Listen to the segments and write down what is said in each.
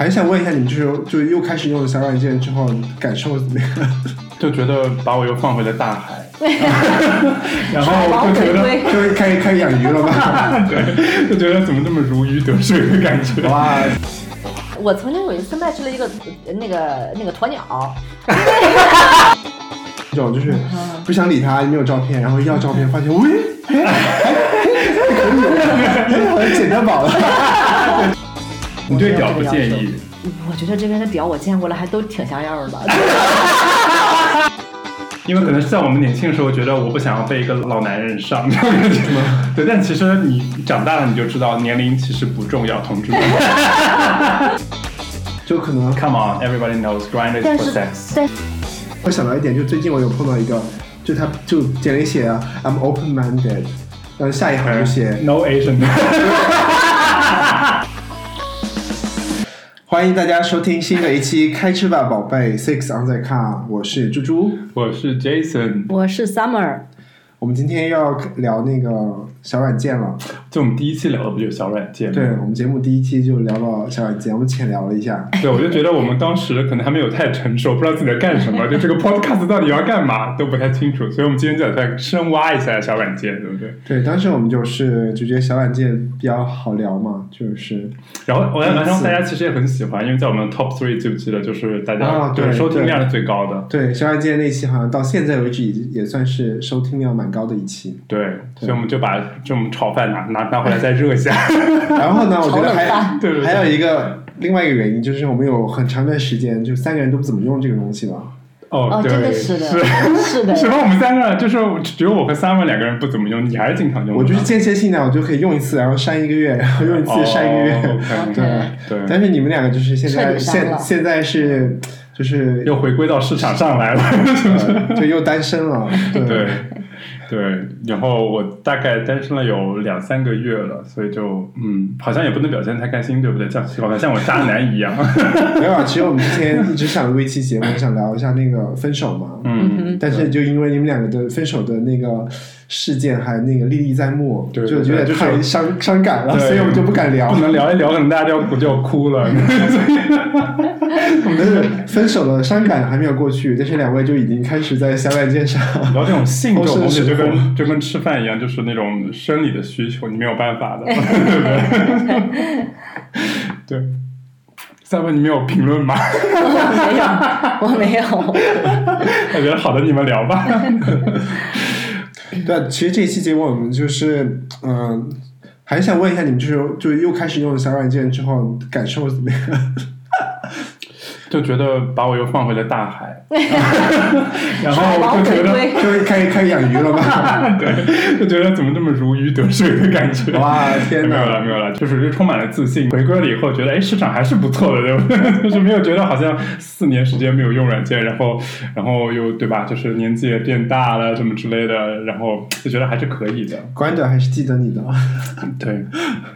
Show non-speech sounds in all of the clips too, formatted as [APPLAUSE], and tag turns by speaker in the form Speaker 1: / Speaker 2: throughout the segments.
Speaker 1: 还想问一下你们，就是就又开始用小软件之后，感受怎么样？[LAUGHS]
Speaker 2: 就觉得把我又放回了大海，[LAUGHS] 然后就觉得
Speaker 1: 就是开始开始养鱼了吧？[LAUGHS]
Speaker 2: 对，就觉得怎么这么如鱼得水的感觉？哇！
Speaker 3: 我曾经有一次 match 了一个那个那个鸵鸟，
Speaker 1: 这种就是不想理他，没有照片，然后要照片，发现喂，可以，好像捡到宝了。
Speaker 2: 你对表不介意？
Speaker 3: 我觉得这边的表我见过了，还都挺像样的。[LAUGHS]
Speaker 2: 因为可能像我们年轻的时候，觉得我不想要被一个老男人上，对，但其实你长大了你就知道，年龄其实不重要，同志们。[LAUGHS]
Speaker 1: 就可能
Speaker 2: ，Come on，everybody knows grind is for sex。
Speaker 1: 我想到一点，就最近我有碰到一个，就他就简历写啊，I'm open-minded，然后下一行就写
Speaker 2: No Asian。[LAUGHS]
Speaker 1: 欢迎大家收听新的一期《开吃吧，宝贝》，Six on the car，我是猪猪，
Speaker 2: 我是 Jason，
Speaker 3: 我是 Summer。
Speaker 1: 我们今天要聊那个小软件了，
Speaker 2: 就我们第一期聊的不就是小软件？
Speaker 1: 对，我们节目第一期就聊到小软件，我们浅聊了一下。
Speaker 2: 对，我就觉得我们当时可能还没有太成熟，不知道自己在干什么，[LAUGHS] 就这个 podcast 到底要干嘛都不太清楚，所以我们今天就再深挖一下小软件，对不对？
Speaker 1: 对，当时我们就是就觉得小软件比较好聊嘛，就是。
Speaker 2: 然后我然后大家其实也很喜欢，因为在我们 top three 记不记得，就是大家
Speaker 1: 对
Speaker 2: 收听量是最高的。
Speaker 1: 对，小软件那期好像到现在为止也也算是收听量蛮高的一期。
Speaker 2: 对，所以我们就把这种炒饭拿拿拿回来再热一下。[LAUGHS]
Speaker 1: 然后呢，我觉得还
Speaker 2: 对
Speaker 1: 还有一个另外一个原因，就是我们有很长一段时间就三个人都不怎么用这个东西了。
Speaker 2: 哦，
Speaker 3: 真的是的，是 [LAUGHS] 的。
Speaker 2: 什么？我们三个就是只有我和 Simon 两个人不怎么用，你还是经常用。
Speaker 1: 我就是间歇性的，我就可以用一次，然后删一个月，然 [LAUGHS] 后用一次删一个月。
Speaker 2: 对对。
Speaker 1: 但是你们两个就是现在现现在是就是
Speaker 2: 又回归到市场上来了，
Speaker 1: 就又单身了。
Speaker 2: 对。对，然后我大概单身了有两三个月了，所以就嗯，好像也不能表现太开心，对不对？像好像像我渣男一样。[LAUGHS]
Speaker 1: 没有啊，其实我们之前一直想录一期节目，想聊一下那个分手嘛。
Speaker 2: 嗯。
Speaker 1: 但是就因为你们两个的分手的那个事件还那个历历在目，就有点太伤伤感了，所以我们就不敢聊。
Speaker 2: 不能聊一聊，可能大家就要就要哭了。[LAUGHS] [LAUGHS]
Speaker 1: 我们的分手了伤感还没有过去，但是两位就已经开始在小软件上
Speaker 2: 聊这种性这种东西，就跟就跟吃饭一样，就是那种生理的需求，你没有办法的，[LAUGHS] 对不对？对。三问你没有评论吗？
Speaker 3: 没有，我没有。
Speaker 2: 我觉得好的，你们聊吧。[CLEARS THROAT]
Speaker 1: 对，其实这一期节目我们就是嗯，还想问一下你们，就是就又开始用小软件之后，感受怎么样？
Speaker 2: 就觉得把我又放回了大海，[LAUGHS] 然后就觉得
Speaker 1: 就开始开始养鱼了吗？[LAUGHS]
Speaker 2: 对，就觉得怎么这么如鱼得水的感觉？
Speaker 1: 哇，天
Speaker 2: 哪！没有了，没有了，就是充满了自信。回归了以后，觉得哎，市场还是不错的，对不对？[LAUGHS] 就是没有觉得好像四年时间没有用软件，然后然后又对吧？就是年纪也变大了，什么之类的，然后就觉得还是可以的。
Speaker 1: 关的还是记得你的，
Speaker 2: 对。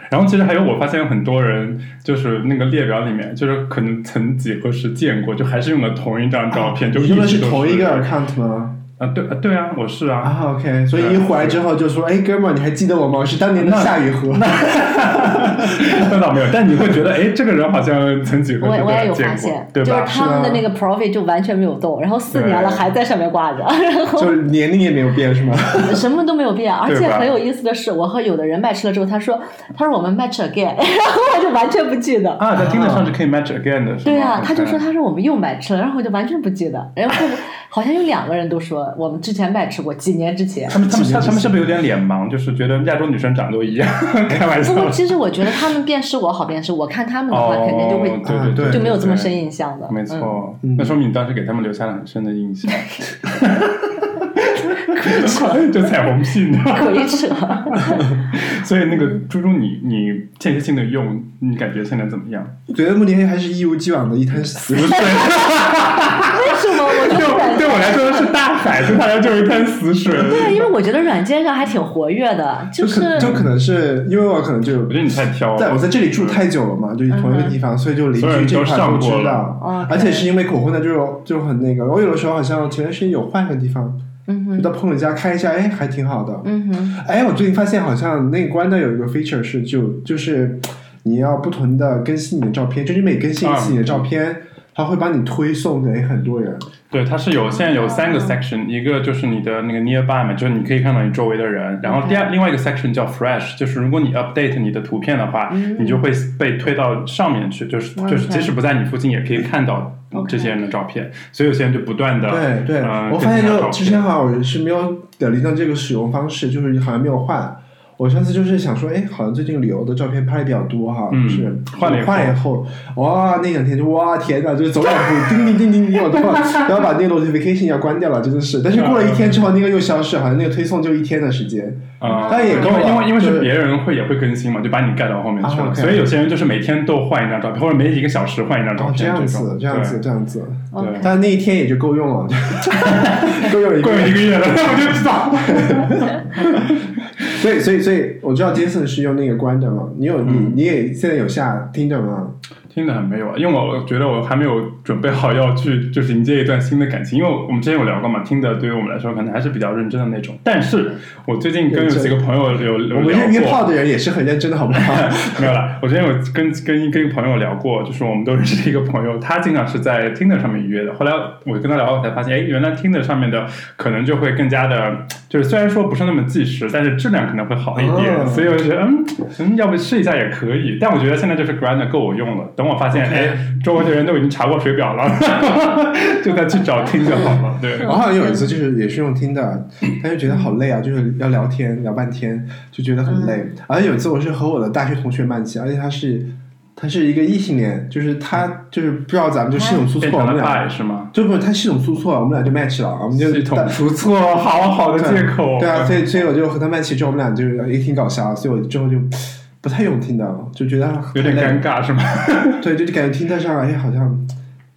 Speaker 2: 然后其实还有，我发现有很多人就是那个列表里面，就是可能曾几何时。见过，就还是用的同一张照片，就
Speaker 1: 用的是同一个 account 吗？
Speaker 2: 啊，对啊，对啊，我是啊。
Speaker 1: 啊，OK，所以一回来之后就说，哎，哥们儿，你还记得我吗？我是当年的夏雨荷。[LAUGHS]
Speaker 2: 那倒没有，但你会觉得，哎，这个人好像曾几何时
Speaker 3: 我也有发现，就是他们的那个 profile 就完全没有动，然后四年了还在上面挂着，然后
Speaker 1: 就是年龄也没有变，是吗？[LAUGHS]
Speaker 3: 什么都没有变，而且很有意思的是，我和有的人 match 了之后，他说，他说我们 match again，[LAUGHS] 然后我就完全不记得
Speaker 2: 啊，在听得上是可以 match again 的，
Speaker 3: 对啊，他就说他说我们又 match 了，然后我就完全不记得，然后好像有两个人都说。我们之前卖吃过，几年之前。
Speaker 2: 他们他们他们是不是有点脸盲？就是觉得亚洲女生长得都一样，[LAUGHS] 开玩笑。
Speaker 3: 不过其实我觉得他们辨识我好辨识，我看他们的话肯定就会，
Speaker 2: 对对对，
Speaker 3: 就没有这么深印象的。
Speaker 2: 没错，那说明你当时给他们留下了很深的印象。[LAUGHS] 就彩虹屁呢？
Speaker 3: 鬼扯！[LAUGHS]
Speaker 2: 所以那个猪猪，你你间歇性的用，你感觉现在怎么样？
Speaker 1: 我觉得目前还是一如既往的一滩死水。为
Speaker 3: 什么？我就
Speaker 2: 对我来说的是大海，[LAUGHS] 对他来说就是一滩死水。
Speaker 3: 对，因为我觉得软件上还挺活跃的，就是
Speaker 1: 就可能是因为我可能就
Speaker 2: 我觉得你太挑，
Speaker 1: 在我在这里住太久了嘛，就同一个地方，所以就邻居这块都知道。而且是因为口红呢，就是就很那个。我有的时候好像前段时间有换个地方。就到朋友家看一下，哎，还挺好的。
Speaker 3: 嗯哼。
Speaker 1: 哎，我最近发现好像那个关的有一个 feature 是就就是你要不同的更新你的照片，就是每更新一次你的照片。他会把你推送给很多人。
Speaker 2: 对，它是有现在有三个 section，一个就是你的那个 nearby 嘛，就是你可以看到你周围的人。然后第二另外一个 section 叫 fresh，就是如果你 update 你的图片的话，你就会被推到上面去，就是就是即使不在你附近也可以看到这些人的照片。所以有些人就不断的
Speaker 1: 对对，我发现就之前好像是没有的离到这个使用方式，就是好像没有换。我上次就是想说，哎，好像最近旅游的照片拍的比较多哈，就是换
Speaker 2: 换
Speaker 1: 以后，哇，那两天就哇天呐，就是走两步，叮叮叮叮叮，我靠，然后把那个 notification 要关掉了，真的是。但是过了一天之后，那个又消失，好像那个推送就一天的时间。
Speaker 2: 啊，
Speaker 1: 但也
Speaker 2: 够了因为因为是别人会也会更新嘛，就把你盖到后面去了。所以有些人就是每天都换一张照片，或者每几个小时换一张照片。
Speaker 1: 这样子，这样子，这样子。对。但那一天也就够用了，[LAUGHS] 够用
Speaker 2: 够用一个月了，我就知道。[LAUGHS]
Speaker 1: 所以，所以，所以，我知道杰森是用那个关的嘛？你有你你也现在有下听着吗？
Speaker 2: 听的很没有啊，因为我觉得我还没有准备好要去 [LAUGHS] 就是迎接一段新的感情，因为我们之前有聊过嘛，听的对于我们来说可能还是比较认真的那种。但是我最近跟有几个朋友有有聊过，
Speaker 1: 约炮的人也是很认真的，好不好？[LAUGHS]
Speaker 2: 没有了，我之前有跟跟跟一个朋友聊过，就是我们都认识的一个朋友，他经常是在听的上面约的。后来我跟他聊，我才发现，哎，原来听的上面的可能就会更加的，就是虽然说不是那么计时，但是质量可能会好一点。所以我就觉得，嗯嗯，要不试一下也可以。但我觉得现在就是 Grand 够我用了。等我发现，哎，周围的人都已经查过水表了，[LAUGHS] 就再去找听就好了。对，
Speaker 1: 我好像有一次就是也是用听的，但是觉得好累啊，就是要聊天聊半天，就觉得很累。而且有一次我是和我的大学同学曼起，而且他是他是一个异性恋，就是他就是不知道咱们就系统出错，我们俩
Speaker 2: 是吗？
Speaker 1: 就不是他系统出错，我们俩就 match 了，我们就
Speaker 2: 系统出错，[LAUGHS] 好好的借口。
Speaker 1: 对啊，所以所以我就和他 match 之后，我们俩就也挺搞笑，所以我之后就。不太用听的，就觉得
Speaker 2: 有点尴尬，是吗？[LAUGHS]
Speaker 1: 对，就感觉听得上，哎，好像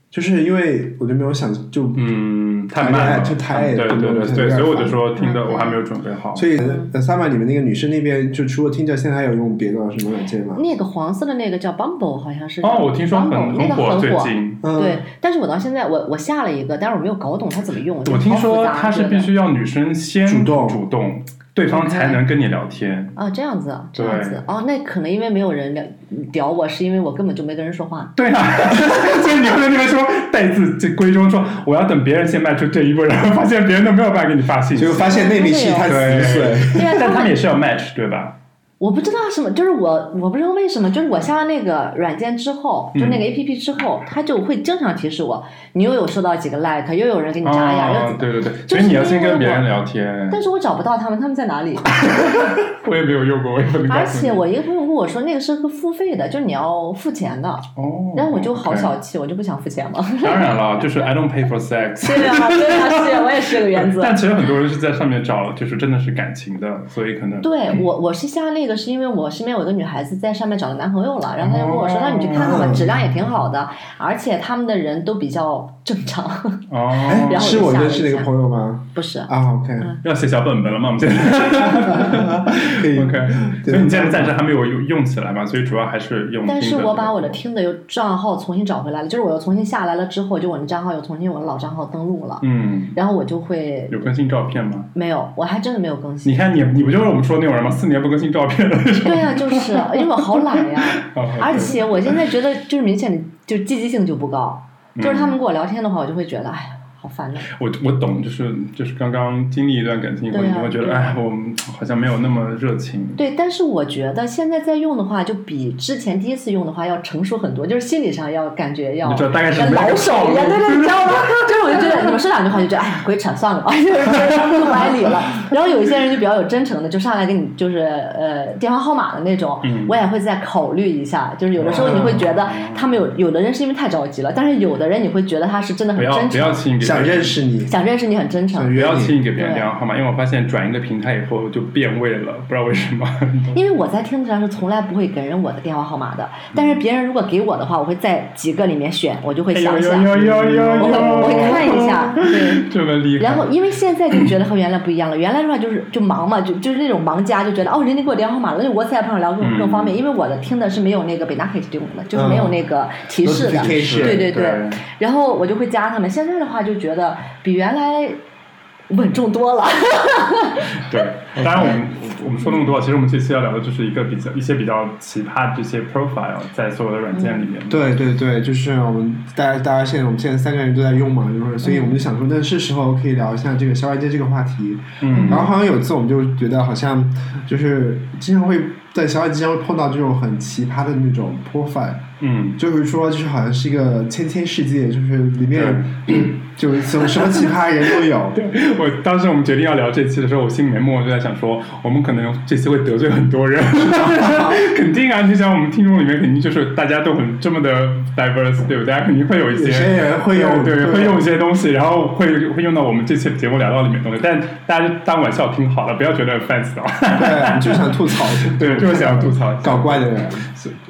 Speaker 1: 就是因为我就没有想就
Speaker 2: 嗯太
Speaker 1: 慢，就太
Speaker 2: 对对对对，所以我就说听的我还没有准备好。
Speaker 1: 所以，Summer 里面那个女生那边就除了听着，现在还有用别的什么软件吗？
Speaker 3: 那个黄色的那个叫 Bumble，好像是
Speaker 2: 哦，我听说很
Speaker 3: 很
Speaker 2: 火，最近
Speaker 3: 对，但是我到现在我我下了一个，但是我没有搞懂它怎么用。
Speaker 2: 我听说它是必须要女生先
Speaker 1: 主动
Speaker 2: 主动。对方才能跟你聊天
Speaker 3: 啊，这样子，这样子，哦，那可能因为没有人聊屌我，是因为我根本就没跟人说话。
Speaker 2: 对啊，[LAUGHS] 所以你会在那边说带字这闺中说，我要等别人先迈出这一步，然后发现别人都没有办法给你发信息，
Speaker 1: 就发现内密信太死
Speaker 2: 碎。但他们也是要 match 对吧？
Speaker 3: 我不知道什么，就是我我不知道为什么，就是我下了那个软件之后，就那个 A P P 之后，它就会经常提示我，你又有收到几个 like，又有人给你眨眼，又
Speaker 2: 对对对，所以你要先跟别人聊天。
Speaker 3: 但是我找不到他们，他们在哪里？[LAUGHS]
Speaker 2: 我也没有用过，我也不
Speaker 3: 而且我一个朋友跟我说，那个是个付费的，就是你要付钱的。哦。然后我就好小气，我就不想付钱嘛。
Speaker 2: 当然了，就是 I don't pay for sex。[LAUGHS]
Speaker 3: 对啊，对啊，是，我也是这个原则。[LAUGHS]
Speaker 2: 但其实很多人是在上面找，就是真的是感情的，所以可能。
Speaker 3: 对我，我是下那个是因为我身边有个女孩子在上面找了男朋友了，然后她就跟我说：“那你去看看吧，质量也挺好的，而且他们的人都比较正常。”
Speaker 2: 哦，[LAUGHS]
Speaker 1: 是我认识的一个朋友吗？
Speaker 3: 不是
Speaker 1: 啊，OK，
Speaker 2: 要写小本本了吗？我们现在 [LAUGHS] [LAUGHS]
Speaker 1: 可以
Speaker 2: OK，所以你现在暂时还没有用用起来嘛？所以主要还是用。
Speaker 3: 但是我把我的听的又账号重新找回来了，就是我又重新下来了之后，就我的账号又重新用我的老账号登录了。嗯，然后我就会
Speaker 2: 有更新照片吗？
Speaker 3: 没有，我还真的没有更新。
Speaker 2: 你看你，你不就是我们说的那种人吗？四年不更新照片的那种。
Speaker 3: 对呀，就是，因为我好懒呀，而且我现在觉得就是明显的就积极性就不高，就是他们跟我聊天的话，我就会觉得哎。
Speaker 2: 我我懂，就是就是刚刚经历一段感情以后，你会觉得哎，我好像没有那么热情。
Speaker 3: 对，但是我觉得现在在用的话，就比之前第一次用的话要成熟很多，就是心理上要感觉要
Speaker 2: 大概是
Speaker 3: 老手一样，对对，你知道吗？[LAUGHS] 就是我就觉得你们说两句话就觉得哎呀，鬼扯算了吧，[LAUGHS] 就是不怀理了。然后有一些人就比较有真诚的，就上来给你就是呃电话号码的那种，我也会再考虑一下。就是有的时候你会觉得他们有有的人是因为太着急了，但是有的人你会觉得他是真的很真诚，
Speaker 1: 想认识你。
Speaker 3: 想认识你很真诚，
Speaker 2: 不要轻易给别人电话号码，因为我发现转一个平台以后就变味了，不知道为什么。[LAUGHS]
Speaker 3: 因为我在听的上是从来不会给人我的电话号码的，但是别人如果给我的话，我会在几个里面选，我就会想想，我会我会看一下，对，[LAUGHS]
Speaker 2: 这么厉害。
Speaker 3: 然后因为现在就觉得和原来不一样了，原来的话就是就忙嘛，就就是那种忙家就觉得哦，人家给我电话号码了，那 WhatsApp 上聊更更方便，因为我的听的是没有那个北大 K 这种的，就是没有那个提示的，对对。对。然后我就会加他们，现在的话就觉得比原来。稳重多了，[LAUGHS]
Speaker 2: 对，当然，我们我们说那么多，其实我们这次要聊的就是一个比较一些比较奇葩的这些 profile 在所有的软件里面。
Speaker 1: 对对对，就是我们大家大家现在我们现在三个人都在用嘛，就是所以我们就想说，那是时候可以聊一下这个小软件这个话题。
Speaker 2: 嗯。
Speaker 1: 然后好像有一次我们就觉得好像就是经常会在小软件上会碰到这种很奇葩的那种 profile。
Speaker 2: 嗯。
Speaker 1: 就是说，就是好像是一个千千世界，就是里面。就什么什么奇葩人都有。[LAUGHS]
Speaker 2: 对我当时我们决定要聊这期的时候，我心里面默默就在想说，我们可能这期会得罪很多人。[LAUGHS] 肯定啊，就像我们听众里面肯定就是大家都很这么的 diverse，对不对？大家肯定会有一些些
Speaker 1: 人会用，
Speaker 2: 对，会用一些东西，然后会会用到我们这期节目聊到里面东西。但大家就当玩笑听好了，不要觉得 offense
Speaker 1: 对，就想吐槽，[LAUGHS]
Speaker 2: 对，就是想吐槽
Speaker 1: 搞怪的人。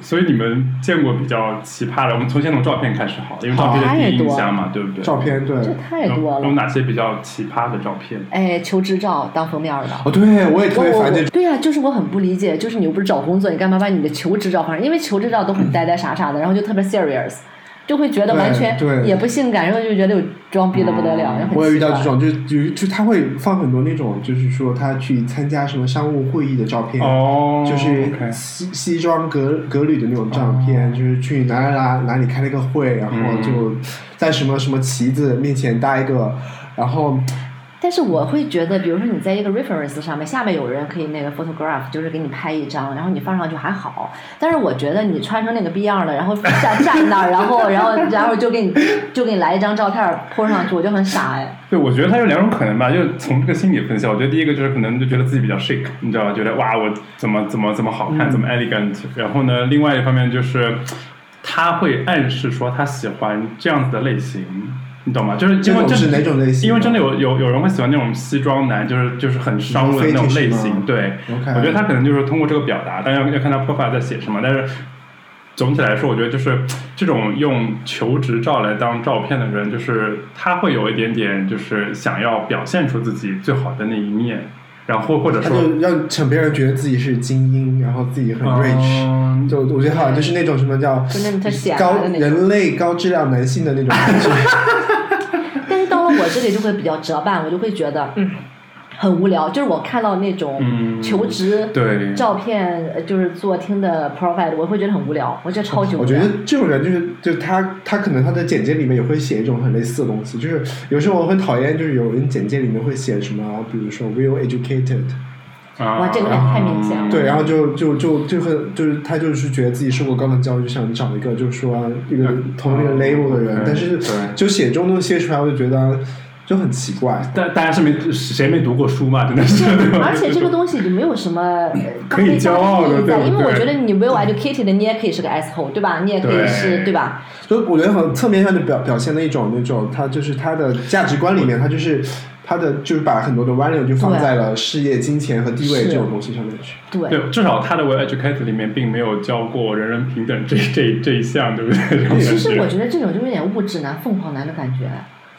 Speaker 2: 所以你们见过比较奇葩的，我们从先从照片开始好，因为照片的第一印象嘛，对不对？
Speaker 1: 照片对。
Speaker 3: 这太多了。
Speaker 2: 有哪些比较奇葩的照片？
Speaker 3: 哎，求职照当封面的。
Speaker 1: 哦，对，我也特别烦这种。
Speaker 3: 对呀，就是我很不理解，就是你又不是找工作，你干嘛把你的求职照放上？因为求职照都很呆呆傻傻的，然后就特别 serious。就会觉得完全也不性感，然后就觉得有装逼的不得了。
Speaker 1: 我也遇到这种，就就就他会放很多那种，就是说他去参加什么商务会议的照片，就是西西装革革履的那种照片，就是去哪哪哪哪里开了个会，然后就在什么什么旗子面前搭一个，然后。
Speaker 3: 但是我会觉得，比如说你在一个 reference 上面，下面有人可以那个 photograph，就是给你拍一张，然后你放上去还好。但是我觉得你穿成那个逼样的，然后站站那儿，然后 [LAUGHS] 然后然后就给你就给你来一张照片泼上去，我就很傻哎。
Speaker 2: 对，我觉得它有两种可能吧，就从这个心理分析，我觉得第一个就是可能就觉得自己比较 chic，你知道吧？觉得哇，我怎么怎么怎么好看，怎么 elegant。然后呢，另外一方面就是他会暗示说他喜欢这样子的类型。你懂吗？就是因为
Speaker 1: 是哪种类型？
Speaker 2: 因为真的有有有人会喜欢那种西装男，就是就是很商务的那种类型。对，我觉得他可能就是通过这个表达，但要要看他 profile 在写什么。但是总体来说，我觉得就是这种用求职照来当照片的人，就是他会有一点点就是想要表现出自己最好的那一面，然后或者说
Speaker 1: 让让别人觉得自己是精英，然后自己很 rich。就我觉得好像就是那种什么叫高人类高质量男性的那种感觉。[LAUGHS]
Speaker 3: 我这里就会比较折半，我就会觉得嗯很无聊。就是我看到那种求职照片，就是做听的 profile，我会觉得很无聊。我觉得超级无聊。
Speaker 1: 我觉得这种人就是，就他他可能他的简介里面也会写一种很类似的东西。就是有时候我很讨厌，就是有人简介里面会写什么，比如说 well educated。
Speaker 3: 哇，这个太明显了。
Speaker 1: 对，然后就就就就很就是他就是觉得自己受过高等教育，就想找一个就是说一个同那个 label 的人，但是就写这种东写出来，我就觉得就很奇怪。
Speaker 2: 但大家是没谁没读过书嘛，真的是。[LAUGHS]
Speaker 3: 而且这个东西就没有什么
Speaker 2: 可以骄傲的，对
Speaker 3: 因为我觉得你 well educated，你也可以是个 asshole，对吧？你也可以是，对吧？
Speaker 1: 所以我觉得很侧面上就表表现了一种那种，他就是他的价值观里面，他就是。他的就是把很多的 value 就放在了事业、金钱和地位这种东西上面去。
Speaker 3: 对，
Speaker 2: 至少他的 well educated 里面并没有教过人人平等这这这一项，对不对？
Speaker 3: 其实我觉得这种就有点物质男、凤凰男的感觉。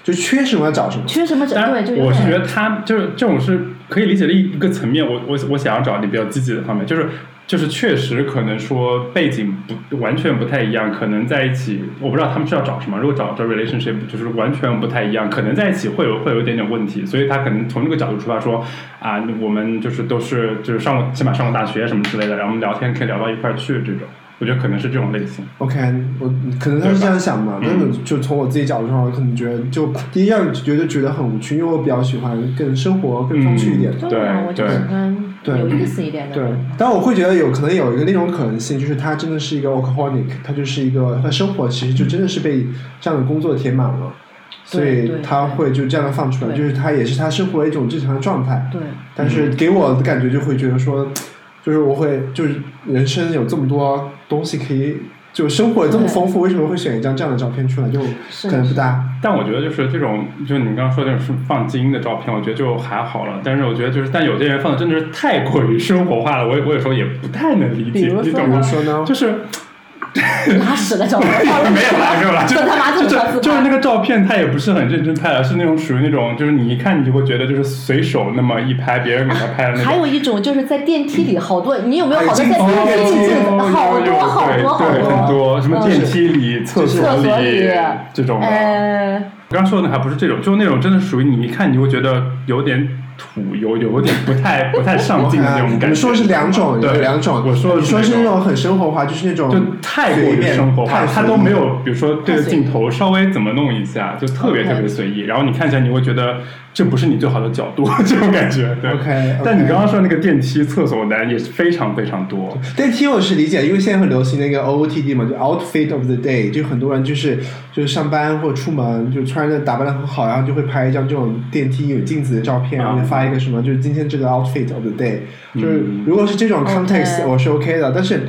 Speaker 1: 就缺什么找什么。
Speaker 3: 缺什么找？对，就
Speaker 2: 我是觉得他就是这种是可以理解的一一个层面。我我我想要找你比较积极的方面，就是。就是确实可能说背景不完全不太一样，可能在一起，我不知道他们是要找什么。如果找找 relationship，就是完全不太一样，可能在一起会有会有一点点问题。所以他可能从这个角度出发说，啊，我们就是都是就是上过起码上过大学什么之类的，然后我们聊天可以聊到一块儿去这种。我觉得可能是这种类型。
Speaker 1: OK，我可能他是这样想嘛，但是就从我自己角度上，我可能觉得就第一样觉得觉得很无趣，因为我比较喜欢更生活、更风趣一点的。
Speaker 3: 对，我就喜欢有意思一点的。
Speaker 1: 对，但我会觉得有可能有一个那种可能性，就是他真的是一个 workaholic，他就是一个他生活其实就真的是被这样的工作填满了，所以他会就这样的放出来，就是他也是他生活的一种正常的状态。
Speaker 3: 对。
Speaker 1: 但是给我的感觉就会觉得说。就是我会，就是人生有这么多东西可以，就生活这么丰富，为什么会选一张这样的照片出来？就可能不大。
Speaker 2: 但我觉得就是这种，就是你刚刚说的那种放精英的照片，我觉得就还好了。但是我觉得就是，但有些人放的真的是太过于生活化了，我我有时候也不太能理解。你怎么
Speaker 1: 说呢？
Speaker 2: 就是。[LAUGHS]
Speaker 3: 拉屎的照片没
Speaker 2: 有拉，没有啦，[LAUGHS]
Speaker 3: 就他妈
Speaker 2: 就就是那个照片，他也不是很认真拍的，是那种属于那种，就是你一看你就会觉得就是随手那么一拍，别人给他拍的那种。
Speaker 3: 还有一种就是在电梯里，好多你有没有好多在电梯里好多好多好多
Speaker 2: 很多什么电梯里、厕所里这种。
Speaker 3: 呃，
Speaker 2: 刚刚说的那还不是这种，就是那种真的属于你一看你就会觉得有点。土，有有点不太不太上进的那种感觉。[LAUGHS]
Speaker 1: 你说的是两种，
Speaker 2: 对
Speaker 1: 两种。
Speaker 2: 我说你
Speaker 1: 说
Speaker 2: 是
Speaker 1: 那种很生活化，就是那种
Speaker 2: 就太过于生活化，他都没有，比如说对着镜头稍微怎么弄一下，就特别特别随意。然后你看起来你会觉得这不是你最好的角度，[LAUGHS] 这种感觉。对。
Speaker 1: OK。
Speaker 2: 但你刚刚说那个电梯、厕所男也是非常非常多。
Speaker 1: 电梯我是理解，因为现在很流行那个 OOTD 嘛，就 Outfit of the Day，就很多人就是就是上班或者出门就穿着打扮的很好，然后就会拍一张这种电梯有镜子的照片，然后发一个什么，就是今天这个 Outfit of the Day，就是如果是这种 context 我是 OK 的，但是。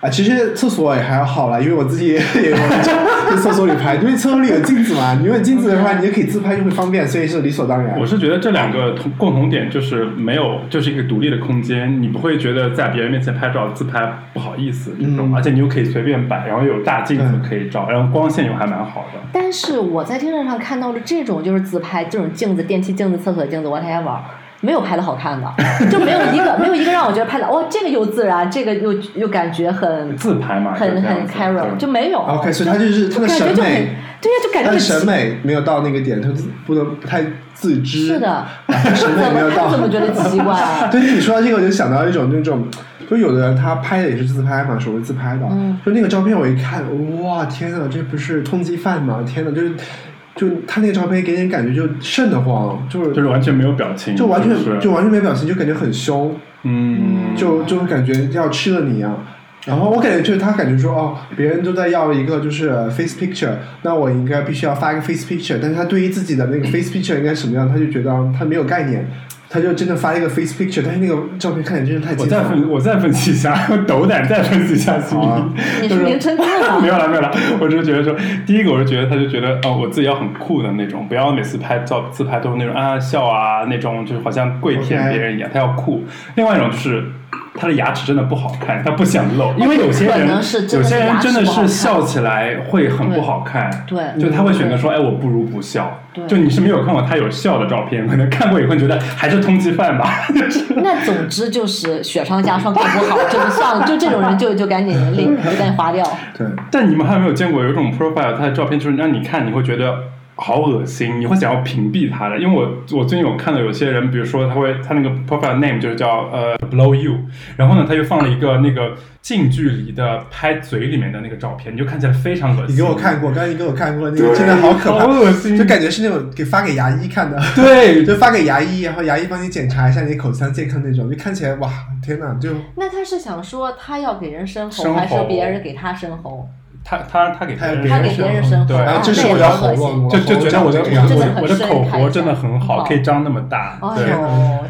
Speaker 1: 啊，其实厕所也还好啦，因为我自己也有在厕所里拍，因为厕所里有镜子嘛，你有镜子的话，你也可以自拍，就会方便，所以是理所当然。
Speaker 2: 我是觉得这两个同共同点就是没有，就是一个独立的空间，你不会觉得在别人面前拍照自拍不好意思这种，而且你又可以随便摆，然后有大镜子可以照，然后光线又还蛮好的。
Speaker 3: 但是我在电视上看到了这种就是自拍，这种镜子、电梯镜子、厕所镜子，whatever。没有拍的好看的，[LAUGHS] 就没有一个没有一个让我觉得拍的哇，这个又自然，这个又又感觉很
Speaker 2: 自拍嘛，
Speaker 3: 很很 casual，就没有。
Speaker 1: OK，所以他就是他的审美，
Speaker 3: 对呀，就感觉
Speaker 1: 审美没有到那个点，他不能不太自知。
Speaker 3: 是的，[LAUGHS]
Speaker 1: 审美没有到。
Speaker 3: 怎么觉得奇怪啊？[LAUGHS]
Speaker 1: 对，你说到这个，我就想到一种那种，就有的人他拍的也是自拍嘛，手机自拍的，就那个照片我一看，哇，天呐，这不是通缉犯吗？天呐，就是。就他那个照片给人感觉就瘆得慌，就是
Speaker 2: 就是完全没有表情，
Speaker 1: 就完全就完全没表情，就感觉很凶，
Speaker 2: 嗯，
Speaker 1: 就就感觉要吃了你一样。然后我感觉就是他感觉说哦，别人都在要一个就是 face picture，那我应该必须要发一个 face picture，但是他对于自己的那个 face picture 应该什么样，他就觉得他没有概念。他就真的发一个 face picture，但是那个照片看起来真是太
Speaker 2: 我再分我再分析一下，[LAUGHS] 斗胆再分析一下，[LAUGHS] 行
Speaker 3: 吗？你是名称
Speaker 2: 没有了没有了，我只是觉得说，第一个我是觉得他就觉得哦，我自己要很酷的那种，不要每次拍照自拍都是那种啊笑啊那种，就是好像跪舔别人一样，他要酷。另外一种就是。他的牙齿真的不好看，他不想露，因为有些人有些人真的是笑起来会很不好看，
Speaker 3: 对，
Speaker 2: 就他会选择说，哎，我不如不笑。就你是没有看过他有笑的照片，可能看过以后觉得还是通缉犯吧。[LAUGHS]
Speaker 3: 那总之就是雪上加霜更不好，就算了，[LAUGHS] 就这种人就就赶紧领，[LAUGHS] 赶紧划掉。
Speaker 1: 对，
Speaker 2: 但你们还有没有见过有一种 profile，他的照片就是让你看，你会觉得。好恶心，你会想要屏蔽他的，因为我我最近有看到有些人，比如说他会他那个 profile name 就是叫呃 blow you，然后呢他又放了一个那个近距离的拍嘴里面的那个照片，你就看起来非常恶心。
Speaker 1: 你给我看过，刚才你给我看过那个，真的好可怕，
Speaker 2: 好恶心，
Speaker 1: 就感觉是那种给发给牙医看的，
Speaker 2: 对，[LAUGHS]
Speaker 1: 就发给牙医，然后牙医帮你检查一下你口腔健康那种，就看起来哇，天哪，就
Speaker 3: 那他是想说他要给人生喉，还是别人给他生喉？
Speaker 2: 他他他给
Speaker 3: 他给别人生
Speaker 2: 对，
Speaker 1: 然后这是我的喉咙，
Speaker 2: 就就觉得我的
Speaker 3: 我
Speaker 2: 我的口活真的很好，可以张那么大，对，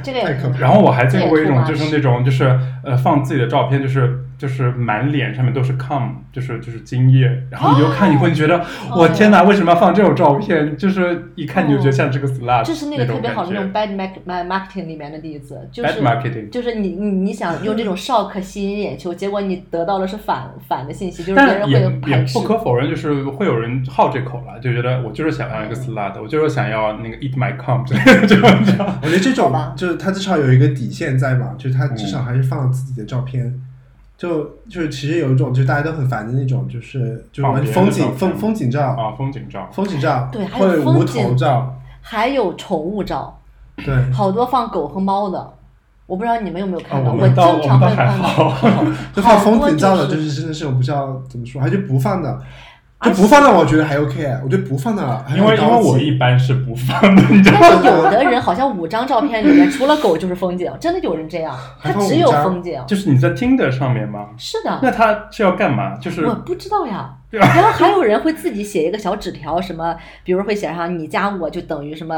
Speaker 3: 这个
Speaker 1: 太可怕。
Speaker 2: 然后我还见过一种，就是那种就是呃放自己的照片，就是。就是满脸上面都是 com，就是就是精液，然后你就看你会觉得，我天哪，为什么要放这种照片？就是一看你就觉得像这个 slut，
Speaker 3: 就是那个特别好的那种 bad marketing 里面的例子，就是
Speaker 2: bad marketing，
Speaker 3: 就是你你你想用这种 [LAUGHS] shock 吸引眼球，结果你得到的是反反的信息，就是别人会
Speaker 2: 排斥。不可否认，就是会有人好这口了，就觉得我就是想要一个 slut，我就是想要那个 eat my com，[LAUGHS] 这样。
Speaker 1: 我觉得这种就是他至少有一个底线在嘛，就是他至少还是放了自己的照片。就就是其实有一种，就大家都很烦的那种，就是就是风景风风景照
Speaker 2: 啊，风景照，
Speaker 1: 风景照，
Speaker 3: 对，
Speaker 1: 还有无头照，
Speaker 3: 还有宠物照，
Speaker 1: 对，
Speaker 3: 好多放狗和猫的，我不知道你们有没有看到，
Speaker 2: 我
Speaker 3: 经常会看
Speaker 2: 到，[LAUGHS]
Speaker 1: 就放风景照的，就是真的是我不知道怎么说，还是不放的。就不放的，我觉得还 OK。我觉得不放的，
Speaker 2: 因为因为我一般是不放的。
Speaker 3: 但是有的人好像五张照片里面除了狗就是风景，真的有人这样，他只有风景。
Speaker 2: 就是你在听的上面吗？
Speaker 3: 是的。
Speaker 2: 那他是要干嘛？就是
Speaker 3: 我不知道呀。然后还有人会自己写一个小纸条，什么，比如会写上你加我就等于什么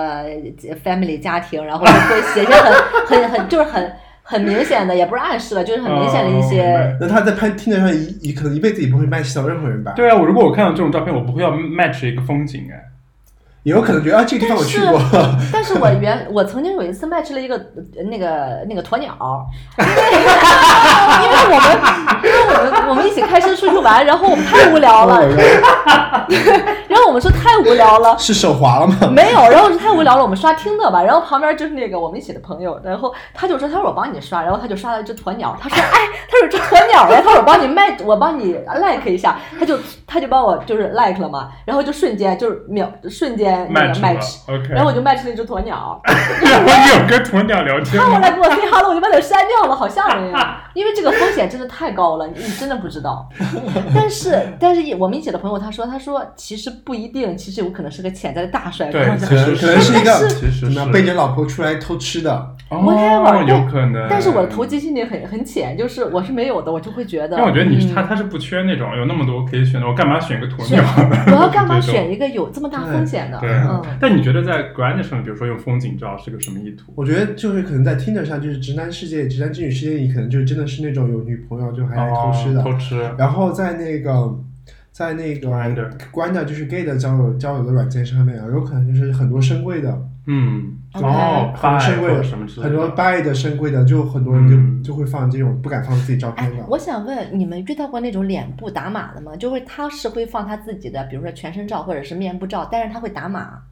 Speaker 3: family 家庭，然后会写些很 [LAUGHS] 很很就是很。很明显的，也不是暗示了，就是很明显的一些。
Speaker 1: 那他在拍听的上一一可能一辈子也不会 match 到任何人吧？
Speaker 2: 对啊，我如果我看到这种照片，我不会要 match 一个风景哎。
Speaker 1: 也有可能觉得啊，这个地方我去过。[LAUGHS]
Speaker 3: 但是我原 [LAUGHS] 我曾经有一次 match 了一个那个那个鸵鸟，[LAUGHS] 因为因为我们因为我们我们一起开车出去玩，然后我们太无聊了，然后我们说太无聊了，
Speaker 1: 是手滑了吗？
Speaker 3: 没有，然后说太无聊了，我们刷听的吧。然后旁边就是那个我们一起的朋友，然后他就说，他说我帮你刷，然后他就刷了一只鸵鸟，他说，哎，他说这鸵鸟呀，他说我帮你卖，我帮你 like 一下，他就他就帮我就是 like 了嘛，然后就瞬间就是秒瞬间那个 match，然后我就 match 那只鸵鸟，
Speaker 2: 然后有跟鸵鸟聊天，
Speaker 3: 他后来给我 say hello，我就把它删掉了，好吓人呀，[LAUGHS] 因为这个风险真的太高了，你你真的不知道。[LAUGHS] 但是但是我们一起的朋友他说，他说其实不一定，其实有可能是个潜在的大帅哥，
Speaker 2: 对，
Speaker 1: 可能可能是一个
Speaker 2: 怎
Speaker 1: 么样背着老婆出来偷吃的。
Speaker 2: 哦，有可能。
Speaker 3: 但是我的投机心理很很浅，就是我是没有的，我就会觉得。
Speaker 2: 但我觉得你是他，他是不缺那种有那么多可以选的，我干嘛选个鸵鸟？
Speaker 3: 我要干嘛 [LAUGHS] 选一个有这么大风险的？
Speaker 2: 对。但你觉得在 Grindr 上，比如说用风景照是个什么意图？
Speaker 1: 我觉得就是可能在 Tinder 上，就是直男世界、直男直女世界里，可能就真的是那种有女朋友就还来偷吃的。
Speaker 2: 偷吃。
Speaker 1: 然后在那个。在那个关的就是 gay 的交友交友的软件上面啊，有可能就是很多深柜的，
Speaker 2: 嗯，
Speaker 3: 哦，
Speaker 1: 很深贵的
Speaker 2: 什么
Speaker 1: 很多 bi 的深贵的，就很多人就就会放这种不敢放自己照片的。
Speaker 3: 我想问你们遇到过那种脸部打码的吗？就会他是会放他自己的，比如说全身照或者是面部照，但是他会打码。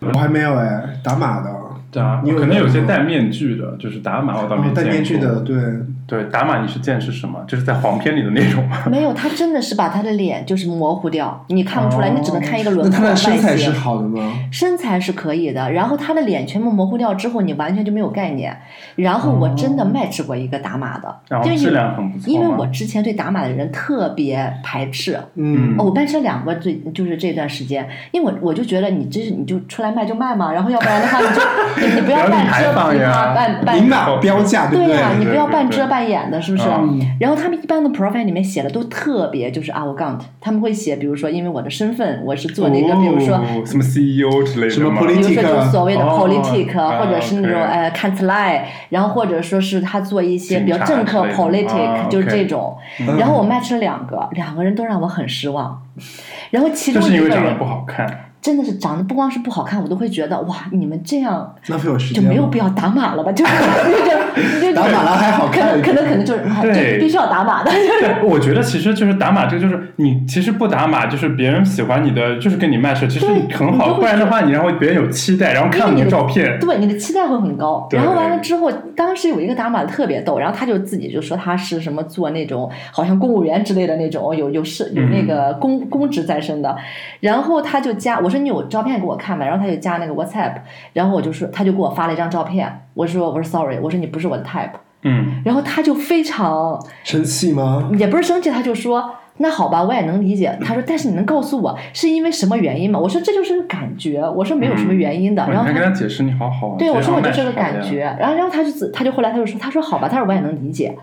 Speaker 1: 我还没有哎，打码的。
Speaker 2: 对啊，你，可能有些戴面具的，就是打码我倒没见
Speaker 1: 过。戴面具的，对。
Speaker 2: 对，打码你是见是什么？就是在黄片里的那种吗？[LAUGHS]
Speaker 3: 没有，他真的是把他的脸就是模糊掉，你看不出来，你只能看一个轮廓
Speaker 1: 那他的。身材是好的吗？
Speaker 3: 身材是可以的，然后他的脸全部模糊掉之后，你完全就没有概念。然后我真的 match 过一个打码的，
Speaker 2: 质量很不错。
Speaker 3: 因为我之前对打码的人特别排斥。
Speaker 1: 嗯。
Speaker 3: 我 match 了两个，最就是这段时间，因为我我就觉得你这是你就出来卖就卖嘛，然后要不然的话你就 [LAUGHS] 你不要半遮扮扮
Speaker 1: 明码标价，
Speaker 3: 对
Speaker 1: 呀，
Speaker 3: 你不要半遮半掩的，是不是？然后他们一般的 profile 里面写的都特别就是 arrogant，他们会写，比如说因为我的身份我是做那个，比如说
Speaker 2: 什么 CEO 之类的，
Speaker 1: 什么 politic，
Speaker 3: 比如说就所谓的 politic，或者是那种呃 kanzlei，然后或者说是他做一些比较政客 politic，就是这种。然后我 match 了两个，两个人都让我很失望。然后其中一个人
Speaker 2: 不好看。
Speaker 3: 真的是长得不光是不好看，我都会觉得哇，你们这样
Speaker 1: 浪费我时
Speaker 3: 间，就没有必要打码了吧？就 [LAUGHS] 就
Speaker 1: 打码了还好看，
Speaker 3: 可能可能就是对，必须要打码的。[LAUGHS]
Speaker 2: 对，我觉得其实就是打码，这个就是你其实不打码，就是别人喜欢你的，就是跟你 match，其实很好。不然的话，你然后别人有期待，然后看你的照片，
Speaker 3: 对，你的期待会很高。然后完了之后，当时有一个打码的特别逗，然后他就自己就说他是什么做那种好像公务员之类的那种，有有是有那个公公职在身的，然后他就加我说你有照片给我。看吧，然后他就加那个 WhatsApp，然后我就说，他就给我发了一张照片，我说我说 Sorry，我说你不是我的 type，
Speaker 2: 嗯，
Speaker 3: 然后他就非常
Speaker 1: 生气吗？
Speaker 3: 也不是生气，他就说那好吧，我也能理解。他说，但是你能告诉我是因为什么原因吗？我说这就是个感觉，我说没有什么原因的。然后
Speaker 2: 他跟他解释你好好，
Speaker 3: 对我说我就是个感觉。然后然后他就他就后来他就说，他说好吧，他说我也能理解。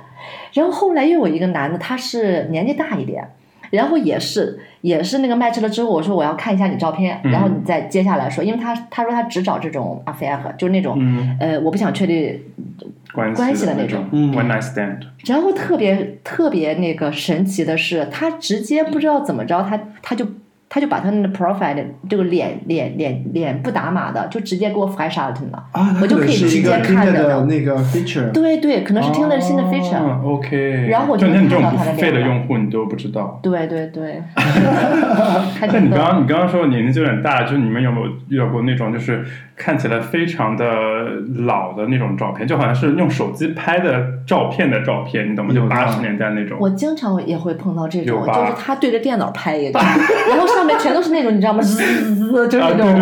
Speaker 3: 然后后来又有一个男的，他是年纪大一点。然后也是也是那个 match 了之后，我说我要看一下你照片，然后你再接下来说，因为他他说他只找这种 affair，就是那种呃我不想确定关系的那种
Speaker 2: one night stand。
Speaker 3: 然后特别特别那个神奇的是，他直接不知道怎么着，他他就。他就把他的 profile 这个脸脸脸脸不打码的，就直接给我 flash out 了，我就可以直接看
Speaker 1: 的那个 feature。
Speaker 3: 对对，可能是听的新的 feature。
Speaker 2: OK。
Speaker 3: 然后我就看到他的
Speaker 2: 脸。费的用户你都不知道。
Speaker 3: 对对对。[LAUGHS]
Speaker 2: 那你刚刚你刚刚说年龄就有点大，就是你们有没有遇到过那种就是看起来非常的老的那种照片，就好像是用手机拍的照片的照片，你懂吗？就八十年代那种。
Speaker 3: 我经常也会碰到这种，就是他对着电脑拍一个，然后。上面全都是那种，你知道吗？滋滋，就是那种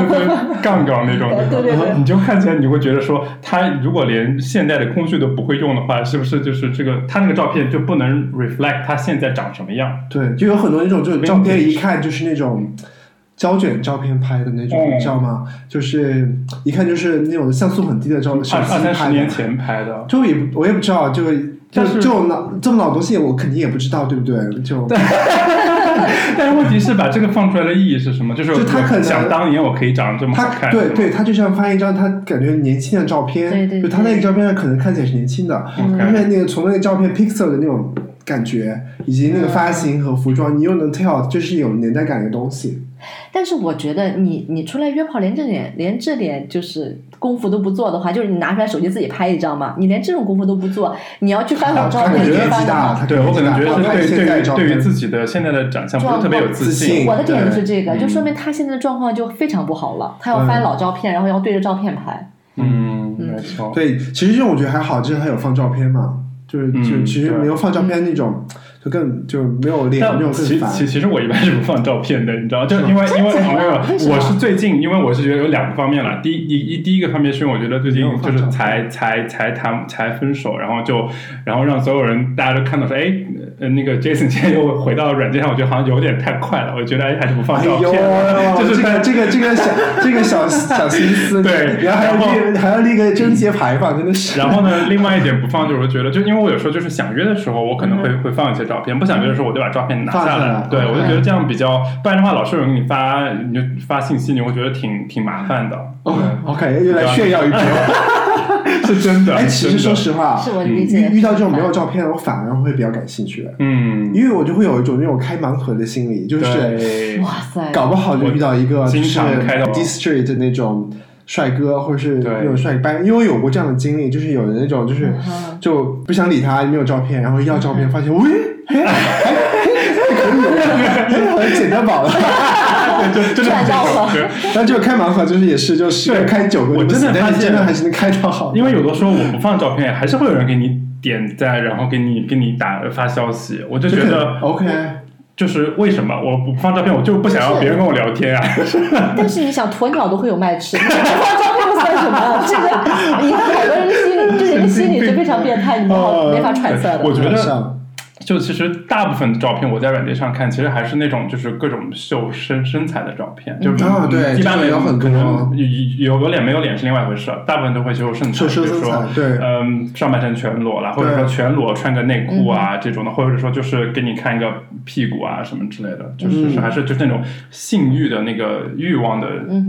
Speaker 2: 杠杠那种，
Speaker 3: 对对对。
Speaker 2: 你就看起来你会觉得说，他如果连现代的工具都不会用的话，是不是就是这个他那个照片就不能 reflect 他现在长什么样？
Speaker 1: 对，就有很多那种，就是照片一看就是那种胶卷照片拍的那种，你知道吗？就是一看就是那种像素很低的照，手机
Speaker 2: 拍的。二三十年前拍的，
Speaker 1: 就也我也不知道，就就这种老这么老东西，我肯定也不知道，对不对？就。[LAUGHS] [LAUGHS]
Speaker 2: 但是问题是，把这个放出来的意义是什么？就是
Speaker 1: 他可能
Speaker 2: 想当年我可以长得这么好看。
Speaker 1: 对对，他就像发一张他感觉年轻的照片，
Speaker 3: 对对，
Speaker 1: 就他那个照片上可能看起来是年轻的，
Speaker 3: 因
Speaker 1: 为那个从那个照片 pixel 的那种感觉，以及那个发型和服装，你又能 tell 就是有年代感的东西。
Speaker 3: 但是我觉得你你出来约炮连这点连这点就是功夫都不做的话，就是你拿出来手机自己拍一张嘛，你连这种功夫都不做，你要去翻老照片，
Speaker 1: 我觉得
Speaker 3: 翻的
Speaker 1: 极大，
Speaker 3: 话。
Speaker 1: 他
Speaker 2: 对我可能觉得是对
Speaker 1: 现在
Speaker 2: 对于对于自己的现在的长相不是特别有自
Speaker 1: 自信
Speaker 3: 我的点就是这个，就说明他现在的状况就非常不好了，他要翻老照片，然后要对着照片拍。
Speaker 2: 嗯，没错。
Speaker 1: 对，其实这种我觉得还好，就是他有放照片嘛，就是就其实没有放照片那种，就更就没有脸那
Speaker 2: 但
Speaker 1: 种更烦。
Speaker 2: 其其其实我一般是不放照片的，你知道，就因为因为没有，
Speaker 3: 为
Speaker 2: 我是最近，因为我是觉得有两个方面了。第一一第一个方面是因为我觉得最近就是才才才谈才分手，然后就然后让所有人大家都看到说，哎，呃那个 Jason 现在又回到软件上，我觉得好像有点太快了，我觉得哎还是不放
Speaker 1: 哎
Speaker 2: 照，片了，[LAUGHS] 就是
Speaker 1: 这个这个这个小 [LAUGHS] 这个小小心思，
Speaker 2: 对
Speaker 1: 然后还要立还要立个贞节牌坊，真的是。
Speaker 2: 然后呢，另外一点不放就是我觉得，就因为我有时候就是想约的时候，我可能会、会放一些照片；不想约的时候，我就把照片拿下来。
Speaker 1: 来
Speaker 2: 对，我就觉得这样比较，不然的话，老是有人给你发，你就发信息，你会觉得挺挺麻烦的。
Speaker 1: 哦，OK，又来炫耀一波。[LAUGHS] [LAUGHS]
Speaker 2: 是真的。
Speaker 1: 哎，其实说实话，
Speaker 3: 是我
Speaker 1: 遇
Speaker 3: 理解
Speaker 1: 遇遇到这种没有照片的，我反而会比较感兴趣，
Speaker 2: 嗯，
Speaker 1: 因为我就会有一种那种开盲盒的心理，就是，
Speaker 3: 哇塞，
Speaker 1: 搞不好就遇到一个就是
Speaker 2: 经常开到
Speaker 1: D Street 的那种帅哥，或者是那种帅哥，因为我有过这样的经历，就是有的那种就是
Speaker 3: 嗯
Speaker 1: 就不想理他，没有照片，然后要照片，发现喂，捡到宝了。[LAUGHS]
Speaker 2: 对，真真的
Speaker 3: 赚到了
Speaker 2: 对
Speaker 1: 但这个开盲盒就是也是，就是
Speaker 2: 对
Speaker 1: 开九个
Speaker 2: 我真的发现
Speaker 1: 真的还是能开到好。
Speaker 2: 因为有的时候我不放照片，还是会有人给你点赞，然后给你给你打发消息，我就觉得
Speaker 1: OK，
Speaker 2: 就是为什么我不放照片，我就不想要别人跟我聊天啊。
Speaker 3: 但是你想鸵鸟都会有卖吃，你不放照片算什么？这个你看好多人的心理，这人的心理是非常变态，你没法没法揣测的。
Speaker 2: 我觉得就其实大部分的照片我在软件上看，其实还是那种就是各种秀身身材的照片，就是
Speaker 1: 啊对
Speaker 2: 一般没
Speaker 1: 有很多
Speaker 2: 可能有有有脸没有脸是另外一回事，大部分都会秀身材，
Speaker 1: 秀身
Speaker 2: 比如说
Speaker 1: 对
Speaker 2: 嗯上半身全裸啦，或者说全裸穿个内裤啊这种的，或者说就是给你看一个屁股啊什么之类的，就是还是就是那种性欲的那个欲望的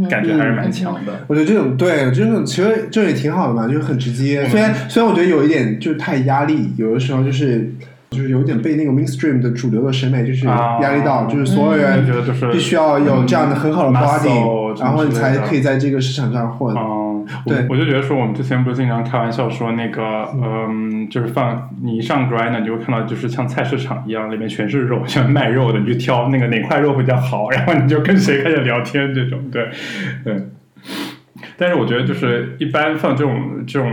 Speaker 2: 感觉还是蛮强的。
Speaker 1: 我觉得这种对，这种其实这也挺好的嘛，就是很直接。虽然虽然我觉得有一点就是太压力，有的时候就是就是有点被那个 mainstream 的主流的审美就是
Speaker 2: 啊
Speaker 1: 压力到，就是所有
Speaker 2: 我
Speaker 1: 人
Speaker 2: 觉得就是
Speaker 1: 必须要有这样的很好的
Speaker 2: 嗯 body，muscle
Speaker 1: 然后你才可以在这个市场上混。
Speaker 2: 嗯，我
Speaker 1: 对
Speaker 2: 我就觉得说，我们之前不是经常开玩笑说那个，嗯，就是放你一上 Grind，你就会看到就是像菜市场一样，里面全是肉，像卖肉的，你就挑那个哪块肉比较好，然后你就跟谁开始聊天这种，对，对。但是我觉得就是一般放这种这种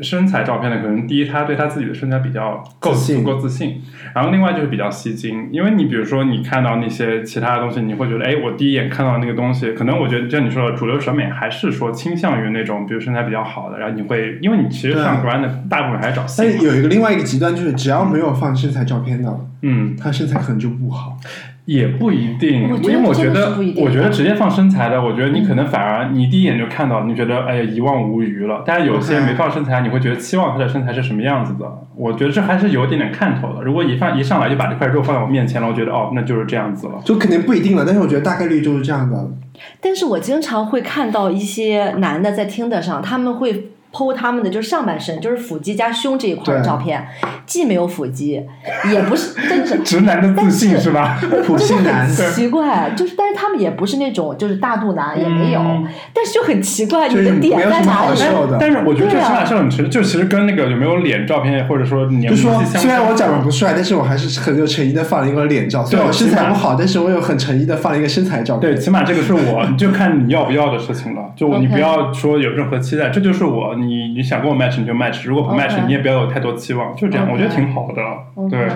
Speaker 2: 身材照片的，可能第一他对他自己的身材比较够
Speaker 1: 自信。
Speaker 2: 足够自信，然后另外就是比较吸睛，因为你比如说你看到那些其他的东西，你会觉得，哎，我第一眼看到那个东西，可能我觉得就像你说的，主流审美还是说倾向于那种比如身材比较好的，然后你会，因为你其实
Speaker 1: 对
Speaker 2: 上 Grind 的大部分还是找
Speaker 1: 但有一个另外一个极端就是，只要没有放身材照片的，
Speaker 2: 嗯，
Speaker 1: 他身材可能就不好。
Speaker 2: 也不一定，因为我觉得我觉得直接放身材的，我觉得你可能反而你第一眼就看到，你觉得哎呀一望无余了。但是有些没放身材，你会觉得期望他的身材是什么样子的。我觉得这还是有一点点看头的。如果一放一上来就把这块肉放在我面前了，我觉得哦那就是这样子了。
Speaker 1: 就肯定不一定了，但是我觉得大概率就是这样的。
Speaker 3: 但是我经常会看到一些男的在听的上，他们会剖他们的就是上半身，就是腹肌加胸这一块的照片，既没有腹肌，也不是，真的是 [LAUGHS]
Speaker 2: 直男的自信是吧？[LAUGHS]
Speaker 1: 普信男
Speaker 3: 很奇怪，就是但是他们也不是那种就是大肚腩也没有，
Speaker 2: 嗯
Speaker 3: 但是就很奇怪，
Speaker 1: 就是
Speaker 3: 你的点在哪里？
Speaker 1: 好受的
Speaker 2: 但是我觉得这
Speaker 3: 对啊
Speaker 2: 起码是很直，就其实跟那个有没有脸照片，或者说你
Speaker 1: 就说
Speaker 2: 相
Speaker 1: 虽然我长得不帅，但是我还是很有诚意的放了一个脸照。虽然我身材不好，但是我有很诚意的放了一个身材照。
Speaker 2: 对，起码这个是我，你 [LAUGHS] 就看你要不要的事情了。就你不要说有任何期待，这就是我，你你想跟我 match 你就 match，如果不 match 你也不要有太多期望，就这样我觉得挺好的。对，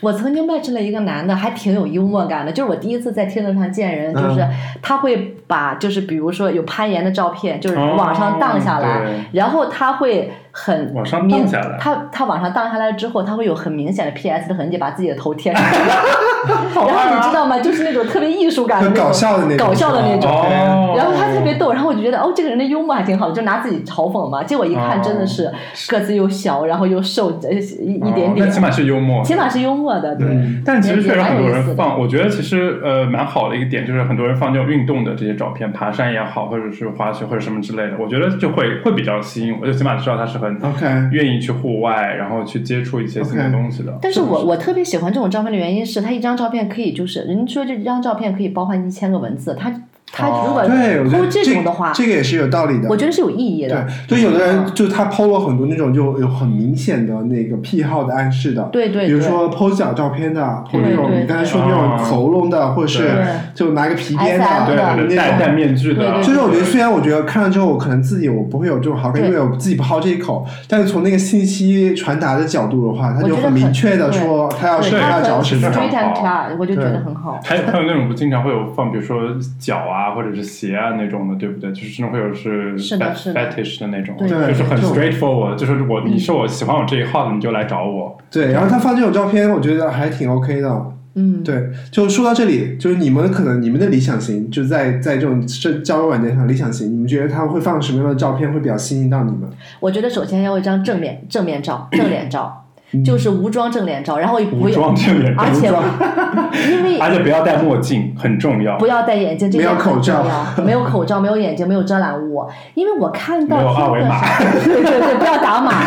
Speaker 3: 我曾经 match 了一个男的，还挺有幽默感的。就是我第一次在天 i 上见人，
Speaker 1: 嗯
Speaker 3: 就是他会把就是比如说有攀岩的照片，就是
Speaker 2: 哦
Speaker 3: 往上荡下来，
Speaker 2: 对
Speaker 3: 然后他会很
Speaker 2: 往上
Speaker 3: 明
Speaker 2: 荡下来
Speaker 3: 他他往上荡下来之后，他会有很明显的 PS 的痕迹，把自己的头贴上去。[LAUGHS] 然后你知道吗？就是那种特别艺术感的那种
Speaker 1: 搞笑的那种
Speaker 3: 搞笑的那种。
Speaker 2: 哦
Speaker 3: 然后他特别逗，然后我就觉得哦，这个人的幽默还挺好的，就拿自己嘲讽嘛。结果一看，
Speaker 2: 哦
Speaker 3: 真的是个子又小，然后又瘦，呃一一点点，
Speaker 2: 起码是幽默。
Speaker 3: 起码是幽默的，对。
Speaker 1: 嗯
Speaker 2: 但其实确实很多人放，我觉得其实呃蛮好的一个点就是很多人放这种运动的这些照片，爬山也好，或者是滑雪或者什么之类的，我觉得就会会比较吸引我，就起码知道他是很
Speaker 1: OK
Speaker 2: 愿意去户外，然后去接触一些新的东西的。
Speaker 3: 但是我我特别喜欢这种照片的原因是，它一张照片可以就是人家说这张照片可以包含一千个文字，它它如果
Speaker 1: 哦对，我觉得
Speaker 3: 这种的话，
Speaker 1: 这个也是有道理的。
Speaker 3: 我觉得是有意义的。
Speaker 1: 对，就有的人
Speaker 3: 嗯
Speaker 1: 就他 PO 了很多那种就有很明显的那个癖好的暗示的，
Speaker 3: 对对对
Speaker 1: 比如说 PO 脚照片的或者那种你刚才说那种喉咙的，或者是
Speaker 3: 对
Speaker 1: 就拿个皮鞭
Speaker 3: 的
Speaker 2: 对对，戴
Speaker 1: 那种。
Speaker 2: 戴面具的
Speaker 1: 就是我觉得，虽然我觉得看了之后，我可能自己我不会有这种好感，因为我自己不好这一口，但是从那个信息传达的角度的话，他就
Speaker 3: 很
Speaker 1: 明确的说他要
Speaker 3: 对，
Speaker 1: 是他
Speaker 3: 它很
Speaker 1: 要找什么。
Speaker 3: straight and
Speaker 2: 好
Speaker 3: 我就觉得
Speaker 1: 对
Speaker 3: 很好。
Speaker 2: 还有还有那种不经常会有放，比如说脚啊，或者是鞋啊那种的，对不对？就是真的会有是
Speaker 3: 是的
Speaker 2: fet-
Speaker 3: 是的
Speaker 2: fetish 的那种，
Speaker 3: 对
Speaker 2: 就是很 straightforward，就是我你是我喜欢我这一号的，你就来找我。
Speaker 1: 对，然后他发这种照片，我觉得还挺 OK 的。
Speaker 3: 嗯，
Speaker 1: 对，就说到这里，就是你们可能你们的理想型，就在在这种社交友软件上理想型，你们觉得他会放什么样的照片会比较吸引到你们？
Speaker 3: 我觉得首先要一张正面正面照，正脸照，[LAUGHS] 就是无妆正脸照，然后也不
Speaker 2: 无妆正脸照
Speaker 3: 而且因为
Speaker 2: 而且不要戴墨镜，很重要。
Speaker 3: 不要戴眼镜，这
Speaker 1: 没有
Speaker 3: 点很
Speaker 1: 口罩
Speaker 3: 重要没有口罩，没有眼镜，没有遮拦物。因为我看到
Speaker 2: 没有二维码
Speaker 3: 上，[LAUGHS] 对对对，不要打码。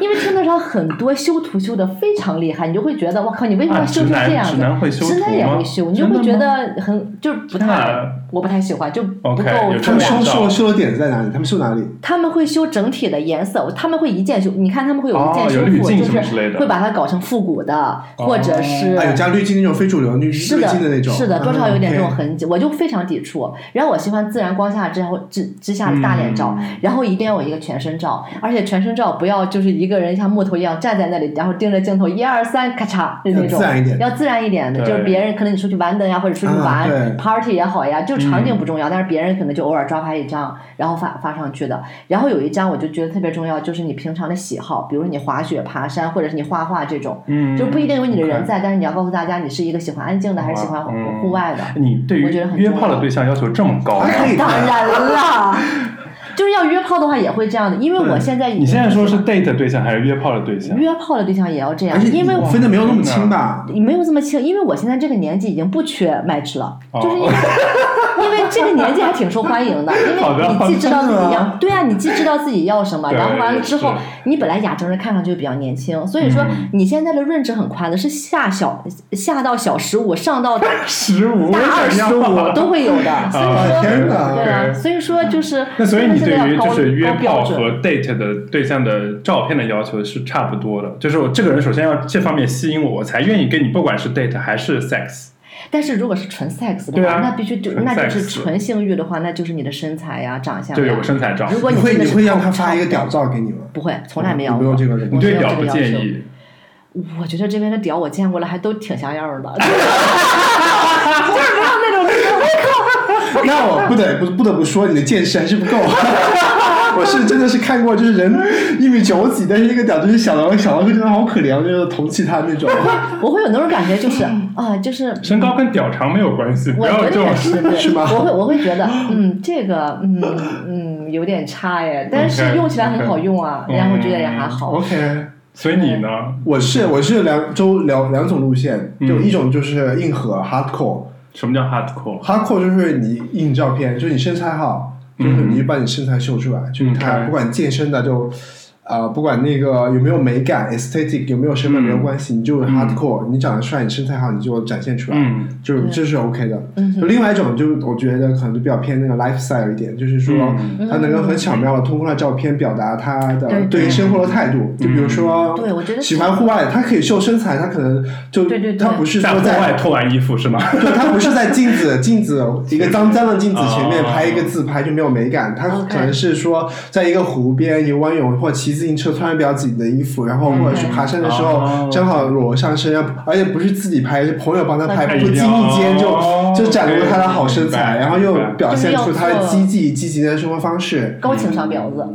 Speaker 3: 因为听得上很多修图修的非常厉害，你就会觉得我靠，你为什么要
Speaker 2: 啊
Speaker 3: 修成这样子？
Speaker 2: 直男会修
Speaker 3: 直男也会修，你就会觉得很就是不太，我不太喜欢，就不够
Speaker 2: 有
Speaker 1: 他们修修修的点在哪里？他们修哪里？
Speaker 3: 他们会修整体的颜色，他们会一键修。你看他们会有一键
Speaker 2: 哦
Speaker 3: 修复，
Speaker 2: 有滤镜
Speaker 3: 就是
Speaker 2: 类的。
Speaker 3: 会把它搞成复古的，或者是
Speaker 1: 啊，有加滤镜那种非主流滤滤
Speaker 3: 是的
Speaker 1: 镜的那种，
Speaker 3: 是的，多少有点这种痕迹，我就非常抵触。然后我喜欢自然光下之后之之下的大脸照，
Speaker 2: 嗯。
Speaker 3: 然后一定要有一个全身照，而且全身照不要就是一个人像木头一样站在那里，然后盯着镜头一二三咔嚓的那种，
Speaker 1: 自然一点。
Speaker 3: 要自然一点的，就是别人可能你出去玩的呀，或者出去玩、party 也好呀，就场景
Speaker 2: 嗯
Speaker 3: 不重要，但是别人可能就偶尔抓拍一张，然后发发上去的。然后有一张我就觉得特别重要，就是你平常的喜好，比如说你滑雪、爬山，或者是你画画这种，
Speaker 2: 嗯，
Speaker 3: 就不一定有你的人在，但是你要告诉大家你是一个喜欢安静的还是喜欢
Speaker 2: 嗯
Speaker 3: 户外的。
Speaker 2: 你对于
Speaker 3: 我觉得很
Speaker 2: 约
Speaker 3: 重要
Speaker 2: 炮的对象要求这么高
Speaker 3: 当然了，就是要约炮的话也会这样的，因为我现在
Speaker 2: 你现在说是 date 对象还是约炮的对象？
Speaker 3: 约炮的对象也要这样，因为我
Speaker 1: 分的没有那么清吧？
Speaker 3: 你没有这么清，因为我现在这个年纪已经不缺 match 了，
Speaker 2: 哦。
Speaker 3: 就是因为 [LAUGHS] 因为这个年纪还挺受欢迎的，[LAUGHS] 因为你既知道自己要对啊，你既知道自己要什么，然后完了之后，你本来亚洲人看上去比较年轻，所以说
Speaker 2: 嗯。
Speaker 3: 你现在的认知很宽的，是下小下到小十五，上到 [LAUGHS]
Speaker 2: 十五，
Speaker 3: 大二十五都会有的，所以说，对啊，所以说就是，
Speaker 2: 那所以你对于就是约炮和 date 的对象的照片的要求是差不多的，就是我这个人首先要这方面吸引我，我才愿意跟你，不管是 date 还是 sex。
Speaker 3: 但是如果是纯 sex 的话，
Speaker 2: 啊
Speaker 3: 那必须就那就是纯性欲的话，那就是你的身材呀、长相呀
Speaker 2: 就有个。身材照。
Speaker 3: 如果
Speaker 1: 你会你会让他发一个屌？照给你吗？
Speaker 3: 不会，从来没有
Speaker 1: 你没有
Speaker 3: 过。
Speaker 1: 这个人
Speaker 2: 你对屌不介意？
Speaker 3: 我觉得这边的屌我见过了，还都挺像样儿的，[LAUGHS] 就是就是没有那种就是我靠，[LAUGHS]
Speaker 1: 那我不得不不得不说，你的见识还是不够。[LAUGHS] 我是真的是看过，就是人一米九几，但是那个屌就是小到小到真的好可怜，我就是同情他那种。[LAUGHS]
Speaker 3: 我会有那种感觉，就是啊，就是
Speaker 2: 身高跟屌长没有关系，不要这种
Speaker 3: 也是，对
Speaker 1: 是吗
Speaker 3: 我会我会觉得，嗯，这个，嗯嗯，有点差耶，但是用起来很好用啊，然后觉得也还好。
Speaker 1: OK，
Speaker 2: 所以你呢？
Speaker 1: 我是我是两周两两种路线，
Speaker 2: 嗯
Speaker 1: 就一种就是硬核 hardcore，hardcore
Speaker 2: 什么叫 hardcore？hardcore
Speaker 1: 就是你印照片，就是你身材好，就是
Speaker 2: 嗯
Speaker 1: 你就把你身材秀出来，就是他不管健身的就。啊、不管那个有没有美感，aesthetic 有没有审美
Speaker 2: 嗯
Speaker 1: 没有关系，你就是 hardcore，、你长得帅，你身材好，你就展现出来。
Speaker 2: 嗯
Speaker 1: 就是这是 OK 的。另外一种，就我觉得可能就比较偏那个 lifestyle 一点，就是说
Speaker 2: 嗯
Speaker 1: 他能够很巧妙的通过他照片表达他的
Speaker 3: 对
Speaker 1: 对于生活的态度。就比如说，
Speaker 3: 对我觉得
Speaker 1: 喜欢户外，他可以秀身材，他可能就
Speaker 3: 对对对
Speaker 1: 他不是
Speaker 2: 在户
Speaker 1: 说在
Speaker 2: 外脱完衣服是吗？
Speaker 1: 对，他不是在镜子镜子一个脏脏的镜子前面
Speaker 2: 哦
Speaker 1: 拍一个自拍就没有美感，他可能是说在一个湖边游完泳或骑自行车穿比较紧的衣服，然后或者是爬山的时候
Speaker 2: 哦。
Speaker 1: 正好裸上身，而且不是自己拍，是朋友帮他拍，不经意间就
Speaker 2: 哦
Speaker 1: 就展露了他的好身材，然后又表现出他的积极积极的生活方式。
Speaker 3: 高情商婊子，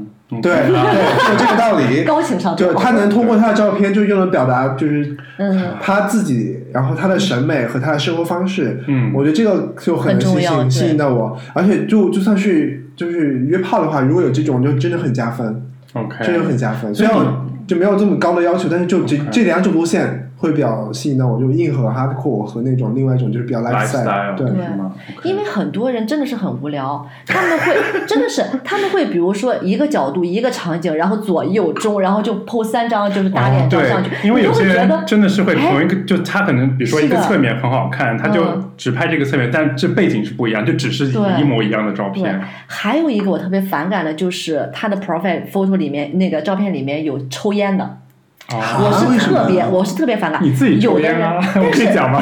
Speaker 1: 对对，就这个道理。[LAUGHS]
Speaker 3: 高情商
Speaker 1: 就他能通过他的照片，就又能表达就是
Speaker 3: 嗯，
Speaker 1: 他自己，然后他的审美和他的生活方式，
Speaker 2: 嗯。
Speaker 1: 我觉得这个就很能吸引吸引到我，而且就就算是就是约炮的话，如果有这种，就真的很加分，
Speaker 2: OK，
Speaker 1: 这就很加分。
Speaker 2: 所以
Speaker 1: 虽然我就没有这么高的要求，但是就这这两种路线会比较吸引到我，就硬核 hardcore 和那种另外一种就是比较 lifestyle，对，
Speaker 3: 因为很多人真的是很无聊，他们会 [LAUGHS] 真的是他们会比如说一个角度一个场景，然后左右中，然后就 po 三张就是打脸照上去，
Speaker 2: 因为有些人真的是会同一个，就他可能比如说一个侧面很好看，他就只拍这个侧面，但这背景是不一样，就只是一模一样的照片。
Speaker 3: 还有一个我特别反感的就是他的 profile photo 里面那个照片里面有抽烟的。我是特别，我是特别反感。
Speaker 2: 你自己抽烟
Speaker 3: 吗？[LAUGHS]
Speaker 2: 我可以讲吗？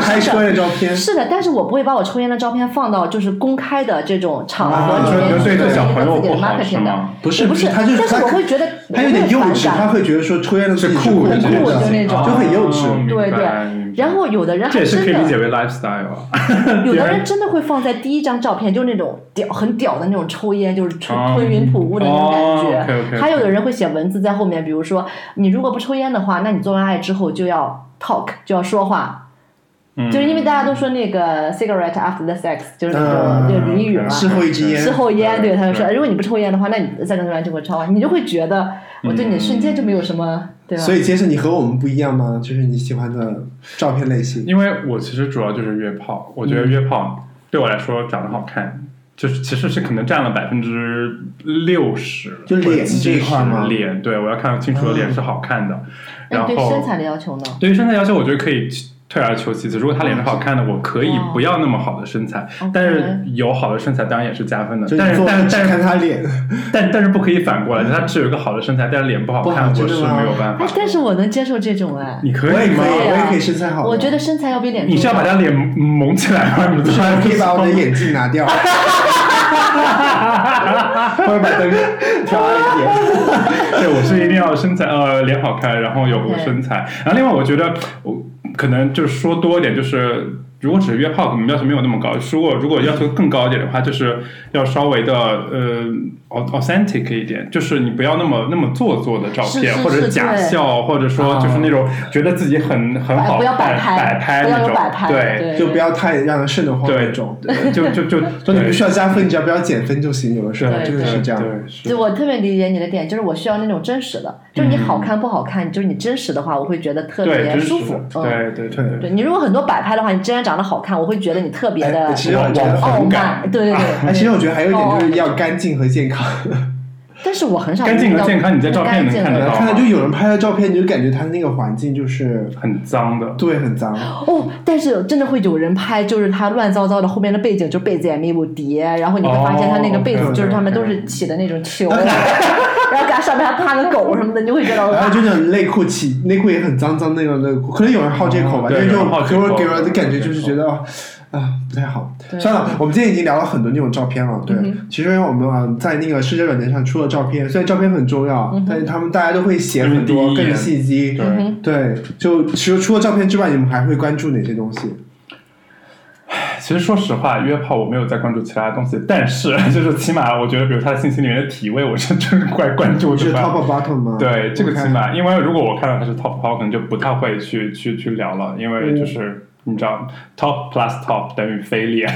Speaker 1: 拍抽烟照片。
Speaker 3: 是的，但是我不会把我抽烟的照片放到就是公开的这种场合里面
Speaker 2: 去做
Speaker 3: 一
Speaker 2: 个
Speaker 3: 自己的 marketing 的。
Speaker 1: 不是
Speaker 3: 不是，
Speaker 1: 他就是，
Speaker 3: 但是我会觉得
Speaker 1: 他有点幼稚，他会觉得说抽烟的
Speaker 2: 是
Speaker 1: 酷
Speaker 3: 的，就那种，
Speaker 1: 就很幼稚。
Speaker 3: 对对。然后有的人还真
Speaker 2: 的，
Speaker 3: 有的人真的会放在第一张照片，就是那种屌很屌的那种抽烟，就是吞吞云吐雾的那种感
Speaker 2: 觉。
Speaker 3: 还有的人会写文字在后面，比如说你如果不抽烟的话，那你做完爱之后就要 talk，就要说话。就是因为大家都说那个 cigarette after the sex，就是那种就俚语嘛。
Speaker 1: 事后一支烟。
Speaker 3: 事后烟，对他就说，如果你不抽烟的话，那你在跟出来就会抽啊，你就会觉得我对你瞬间就没有什么。
Speaker 1: 所以，杰森，你和我们不一样吗？就是你喜欢的照片类型。
Speaker 2: 因为我其实主要就是约炮，我觉得约炮对我来说长得好看，就是其实是可能占了百分之六十。
Speaker 1: 就脸这一块吗？
Speaker 2: 脸，对我要看清楚的脸是好看的。然后
Speaker 3: 对身材的要求呢？
Speaker 2: 对于身材要求，我觉得可以。退而求其次，如果他脸是好看的，我可以不要那么好的身材，但是有好的身材当然也是加分的。但是但是但是
Speaker 1: 看他脸，[LAUGHS]
Speaker 2: 但但是不可以反过来，他只有一个好的身材，但是脸不好看，我是没有办法。
Speaker 3: 但是我能接受这种哎，
Speaker 2: 你可以
Speaker 1: 吗？我也可以身材好。
Speaker 3: 我觉得身材要比脸。
Speaker 2: 你是要把他脸蒙起来吗？
Speaker 1: 不是，可以把我的眼镜拿掉。[LAUGHS] 或者把灯调暗一点。[LAUGHS]
Speaker 2: 对，我是一定要身材呃脸好看，然后有身材。然后另外，我觉得我。可能就是说多一点，就是如果只是约炮，可能要求没有那么高。如果如果要求更高一点的话，就是要稍微的呃。authentic 一点，就是你不要那么那么做作的照片，或者假笑，或者说就是那种觉得自己很很好
Speaker 3: 不要摆
Speaker 2: 拍
Speaker 3: 那
Speaker 2: 种，对，
Speaker 1: 就不要太让人瘆得慌那种，
Speaker 2: 就就就，
Speaker 1: 就 [LAUGHS] 你不需要加分，你只要不要减分就行，有的时候真的是这样。
Speaker 3: 就我特别理解你的点，就是我需要那种真实的，就是你好看不好看，就是你真实的话，我会觉得特别舒服。
Speaker 2: 对对对，
Speaker 3: 对你如果很多摆拍的话，你既然长得好看，我会觉得你特别的傲慢。对对对，
Speaker 1: 其实我觉得还有一点就是要干净和健康。
Speaker 3: 但是我很少
Speaker 2: 干净和健康，你在照片能看得到。
Speaker 1: 看到就有人拍的照片，你就感觉他那个环境就是
Speaker 2: 很脏的，
Speaker 1: 对，很脏。
Speaker 3: 哦，但是真的会有人拍，就是他乱糟糟的，后面的背景就被子也没有叠，然后你会发现他那个被子就是他们都是起的那种球，然后给他上面还趴个狗什么的，你就会觉得。
Speaker 1: 然后就那种内裤起内裤也很脏脏那种内裤，可能有人好这口吧，因为就给我给我的感觉就是觉得。啊，不太好。算了，我们今天已经聊了很多那种照片了。对，其实我们啊在那个社交软件上出了照片，虽然照片很重要，但是他们大家都会写很多更细
Speaker 2: 节。
Speaker 1: 对，就其实除了照片之外，你们还会关注哪些东西？
Speaker 2: 其实说实话，约炮我没有在关注其他东西，但是 [LAUGHS] 就是起码我觉得，比如他的信息里面的体位，我是真怪关注的。
Speaker 1: 是 top bottom 吗？
Speaker 2: 对，这个起码，因为如果我看到他是 top 可能就不太会去去去聊了，因为就是。你知道，top plus top 等于非脸，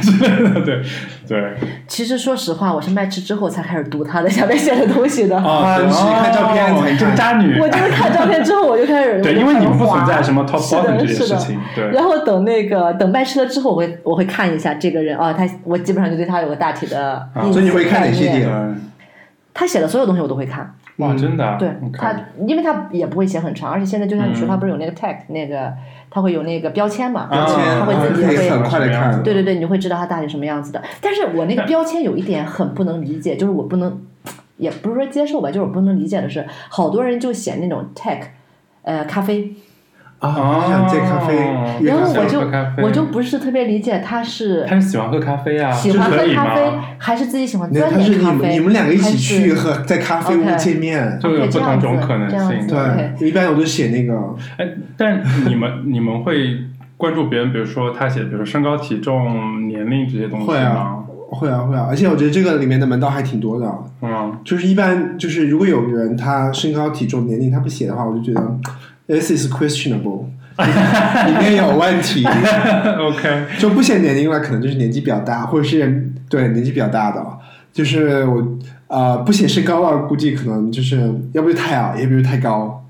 Speaker 2: 对对。
Speaker 3: 其实说实话，我是麦吃之后才开始读他的下面写的东西的。
Speaker 1: 啊，你是看照片才
Speaker 2: 就渣女。
Speaker 3: 我就是看照片之后我就开始。
Speaker 2: 对，因为你们不存在什么 [LAUGHS] top bottom 这件事情。对。
Speaker 3: 然后等那个等麦吃了之后，我会我会看一下这个人啊，他我基本上就对他有个大体的。
Speaker 1: 所以你会看哪些点？
Speaker 3: 他写的所有东西我都会看。
Speaker 2: 哇，真的？
Speaker 3: 对它，因为它也不会写很长，而且现在就像你说，它不是有那个 tag 那个。它会有那个标签嘛？
Speaker 1: 标签，
Speaker 3: 它会自己会
Speaker 1: 很快的看。
Speaker 3: 对对对，你就会知道它大体什么样子的。但是我那个标签有一点很不能理解，就是我不能，也不是说接受吧，就是我不能理解的是，好多人就写那种 tag，呃，咖啡。
Speaker 1: 啊，想戒咖啡，
Speaker 3: 然后我就我就不是特别理解他是
Speaker 2: 他是喜欢喝咖啡啊，
Speaker 3: 喜欢喝咖啡还是自己喜欢钻研咖啡？
Speaker 1: 你们两个一起去喝在咖啡屋见面，
Speaker 2: 就有不同种可能性。
Speaker 1: 对，一般我都写那个。
Speaker 2: 哎，但你们 [LAUGHS] 你们会关注别人，比如说他写，比如说身高、体重、年龄这些东西
Speaker 1: 吗？会啊会啊，而且我觉得这个里面的门道还挺多的。
Speaker 2: 嗯，
Speaker 1: 就是一般就是如果有人他身高、体重、年龄他不写的话，我就觉得。This is questionable，[LAUGHS] 里面有问题。[LAUGHS]
Speaker 2: OK，
Speaker 1: 就不写年龄了，可能就是年纪比较大，或者是对年纪比较大的。就是我呃不写身高了，估计可能就是要不就太矮，要不就太高。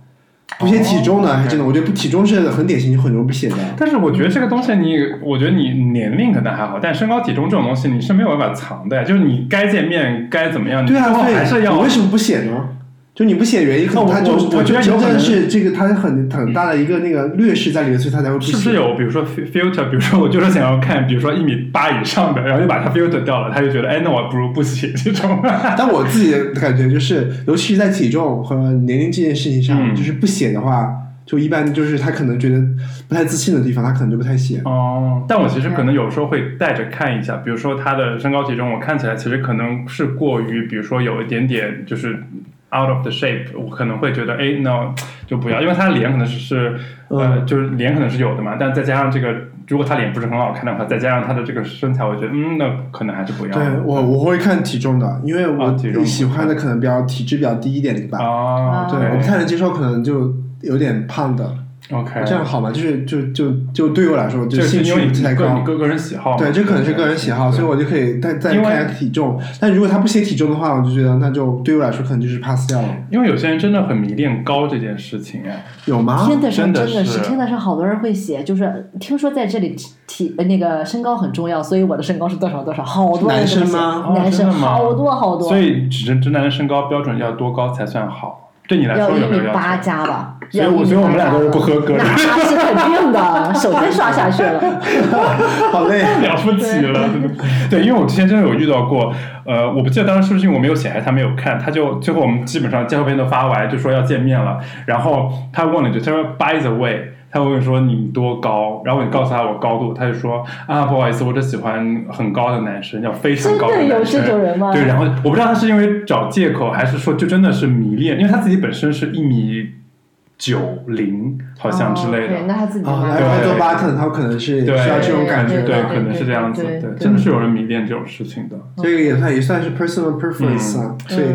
Speaker 1: 不写体重呢，还真的，我觉得不体重是很典型，很容易不写的。
Speaker 2: 但是我觉得这个东西你，我觉得你年龄可能还好，但身高体重这种东西你是没有办法藏的呀。就是你该见面该怎么样，
Speaker 1: 对啊，
Speaker 2: 还是要。
Speaker 1: 为什么不写呢？就你不写原因，可能他就
Speaker 2: 我觉得
Speaker 1: 真的是这个，他很很大的一个那个劣势在里面，所以他才会不写。
Speaker 2: 是不是有比如说 filter？比如说我就是想要看，比如说一米八以上的，然后就把它 filter 掉了，他就觉得哎，那我不如不写这种。
Speaker 1: 但我自己的感觉就是，尤其是在体重和年龄这件事情上，就是不写的话，就一般就是他可能觉得不太自信的地方，他可能就不太写。
Speaker 2: 哦，但我其实可能有时候会带着看一下，比如说他的身高体重，我看起来其实可能是过于，比如说有一点点就是。Out of the shape，我可能会觉得，哎，no，就不要，因为他的脸可能是是，呃，就是脸可能是有的嘛，但再加上这个，如果他脸不是很好看的话，再加上他的这个身材，我觉得，嗯，那可能还是不要。
Speaker 1: 对我，我会看体重的，因为我喜欢的可能比较体质比较低一点的吧。
Speaker 2: 啊，
Speaker 1: 对，我不太能接受，可能就有点胖的。
Speaker 2: OK，
Speaker 1: 这样好吗？就是就就就对于我来说，就兴趣不太高。
Speaker 2: 个个人喜好，
Speaker 1: 对，这可能是个人喜好，所以我就可以再再看一下体重。但如果他不写体重的话，我就觉得那就对我来说可能就是 pass 掉了。
Speaker 2: 因为有些人真的很迷恋高这件事情哎，
Speaker 1: 有吗？
Speaker 3: 真的是
Speaker 2: 真
Speaker 3: 的是真的是，好多人会写，就是听说在这里体那个身高很重要，所以我的身高是多少多少，好多
Speaker 1: 男生吗？
Speaker 3: 男生好多好多。
Speaker 2: 所以直直男的身高标准要多高才算好？对你来说
Speaker 3: 有一米八加吧，
Speaker 2: 所以我觉得我们俩都是不合格的，
Speaker 3: 那是肯定的，手机刷下去了，[LAUGHS]
Speaker 1: 好累，
Speaker 2: 了不起了，[LAUGHS] 对，因为我之前真的有遇到过，呃，我不记得当时是不是因为我没有写，还是他没有看，他就最后我们基本上介绍片都发完，就说要见面了，然后他问了一句，他说 By the way。他会说你多高，然后你告诉他我高度，他就说啊不好意思，我只喜欢很高的男生，要非常高的男生。
Speaker 3: 有这种人吗？
Speaker 2: 对，然后我不知道他是因为找借口，还是说就真的是迷恋，因为他自己本身是一米九零，好像之类的。
Speaker 3: 那他自己啊，
Speaker 1: 做 button，他可能是需要这种感觉，
Speaker 2: 对，可能是这样子，对，真的是有人迷恋这种事情的。
Speaker 1: 这个也算也算是 personal preference 啊，所以，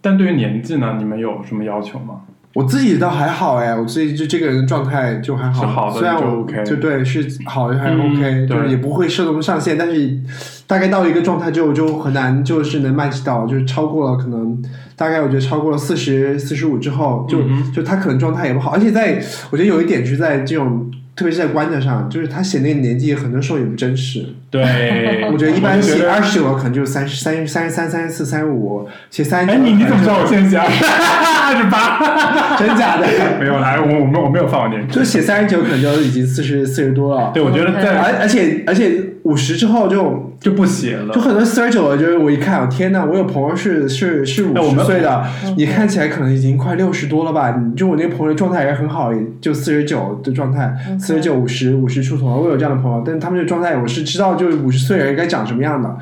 Speaker 2: 但对于年纪呢，你们有什么要求吗？
Speaker 1: 我自己倒还好哎，我自己就这个人状态就还
Speaker 2: 好，
Speaker 1: 虽然我就对是好的还 OK，就是也不会射龙上限，但是大概到一个状态就就很难就是能 match 到，就是超过了可能大概我觉得超过了四十四十五之后，就就他可能状态也不好，而且在我觉得有一点就是在这种。特别是在观点上，就是他写那个年纪，很多时候也不真实。
Speaker 2: 对，[LAUGHS]
Speaker 1: 我觉得一般写二十九可能就三十三、三十三、三十四、三十五，写三十
Speaker 2: 九。哎，你你怎么知道我现在写二十八？[LAUGHS]
Speaker 1: 真假的？[LAUGHS]
Speaker 2: 没有，啦，我我没我没有放我年，
Speaker 1: 就写三十九可能就已经四十四十多了。
Speaker 2: 对，我觉得在
Speaker 1: 而而且而且五十之后就
Speaker 2: 就不写了，
Speaker 1: 就很多四十九，就是我一看，天呐，我有朋友是是是五十岁的，你看起来可能已经快六十多了吧？就我那个朋友状态也很好，就四十九的状态。四十九、五十、五十出头，我有这样的朋友，但是他们这状态，我是知道，就是五十岁人该长什么样的。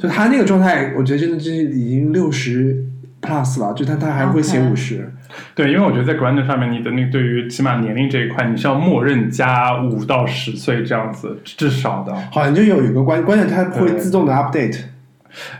Speaker 1: 就他那个状态，我觉得真的就是已经六十 plus 了，就他他还会写五十。
Speaker 2: 对，因为我觉得在 g r a n d 上面，你的那对于起码年龄这一块，你是要默认加五到十岁这样子，至少的。
Speaker 1: 好像就有一个关关键，它会自动的 update。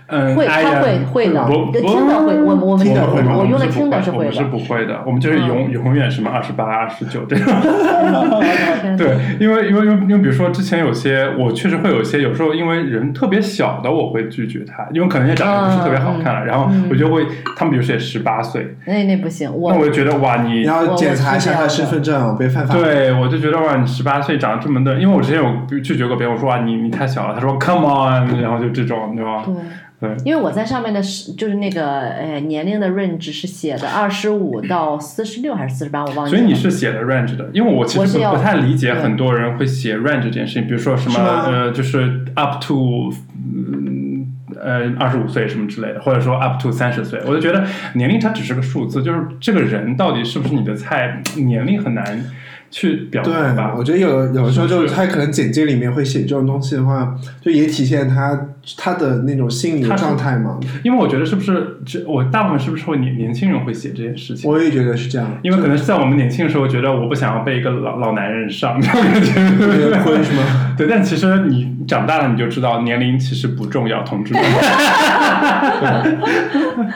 Speaker 2: 嗯，
Speaker 3: 会，他会会的，听的会，我我们我用的听的
Speaker 2: 是
Speaker 3: 会
Speaker 2: 的，是不会的，我们就是永永远什么二十八、二十九这样。[LAUGHS] 对，因为因为因为因为比如说之前有些我确实会有一些，有时候因为人特别小的我会拒绝他，因为可能也长得不是特别好看了，然后我就会他们比如说也十八岁，
Speaker 3: 那那不行，
Speaker 2: 那我就觉得哇，你
Speaker 1: 要检查一下他的身份证，别犯法。
Speaker 2: 对，我就觉得哇，你十八岁长得这么嫩，因为我之前有拒绝过别人，我说哇，你你太小了，他说 Come on，然后就这种，对吧？
Speaker 3: 对。
Speaker 2: 对，
Speaker 3: 因为我在上面的是就是那个呃年龄的 range 是写的二十五 [CLEARS THROAT] 到四十六还是四十八，我忘记了。
Speaker 2: 所以你是写的 range 的，因为我其实不不太理解很多人会写 range 这件事情，比如说什么呃就是 up to 嗯呃二十五岁什么之类的，或者说 up to 三十岁，我就觉得年龄它只是个数字，就是这个人到底是不是你的菜，年龄很难。去表达吧，
Speaker 1: 我觉得有有的时候就是他可能简介里面会写这种东西的话，就也体现他他的那种心理状态吗。
Speaker 2: 因为我觉得是不是，这我大部分是不是会年年轻人会写这件事情？
Speaker 1: 我也觉得是这样，
Speaker 2: 因为可能是在我们年轻的时候，觉得我不想要被一个老老男人上，[LAUGHS]
Speaker 1: 会什么？[LAUGHS]
Speaker 2: 对，但其实你长大了你就知道年龄其实不重要，同志们。[LAUGHS]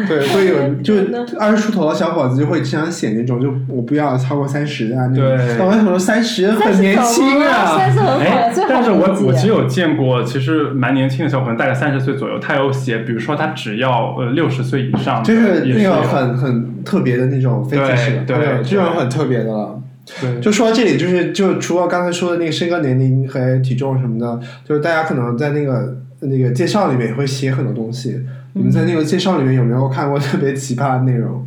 Speaker 1: 对，会有就二十出头的小伙子就会经常写那种，就我不要超过三十啊。
Speaker 2: 对，
Speaker 1: 我为什么三十很年轻啊？
Speaker 3: 三十很好呀，最好
Speaker 2: 但是我我其实有见过，其实蛮年轻的小伙子，大概三十岁左右，他有写，比如说他只要呃六十岁以上，
Speaker 1: 就是那个很很特别的那种飞机式，
Speaker 2: 对对
Speaker 1: 这种很特别的了。
Speaker 2: 对，
Speaker 1: 就说到这里，就是就除了刚才说的那个身高、年龄和体重什么的，就是大家可能在那个那个介绍里面也会写很多东西。你们在那个介绍里面有没有看过特别奇葩的内容？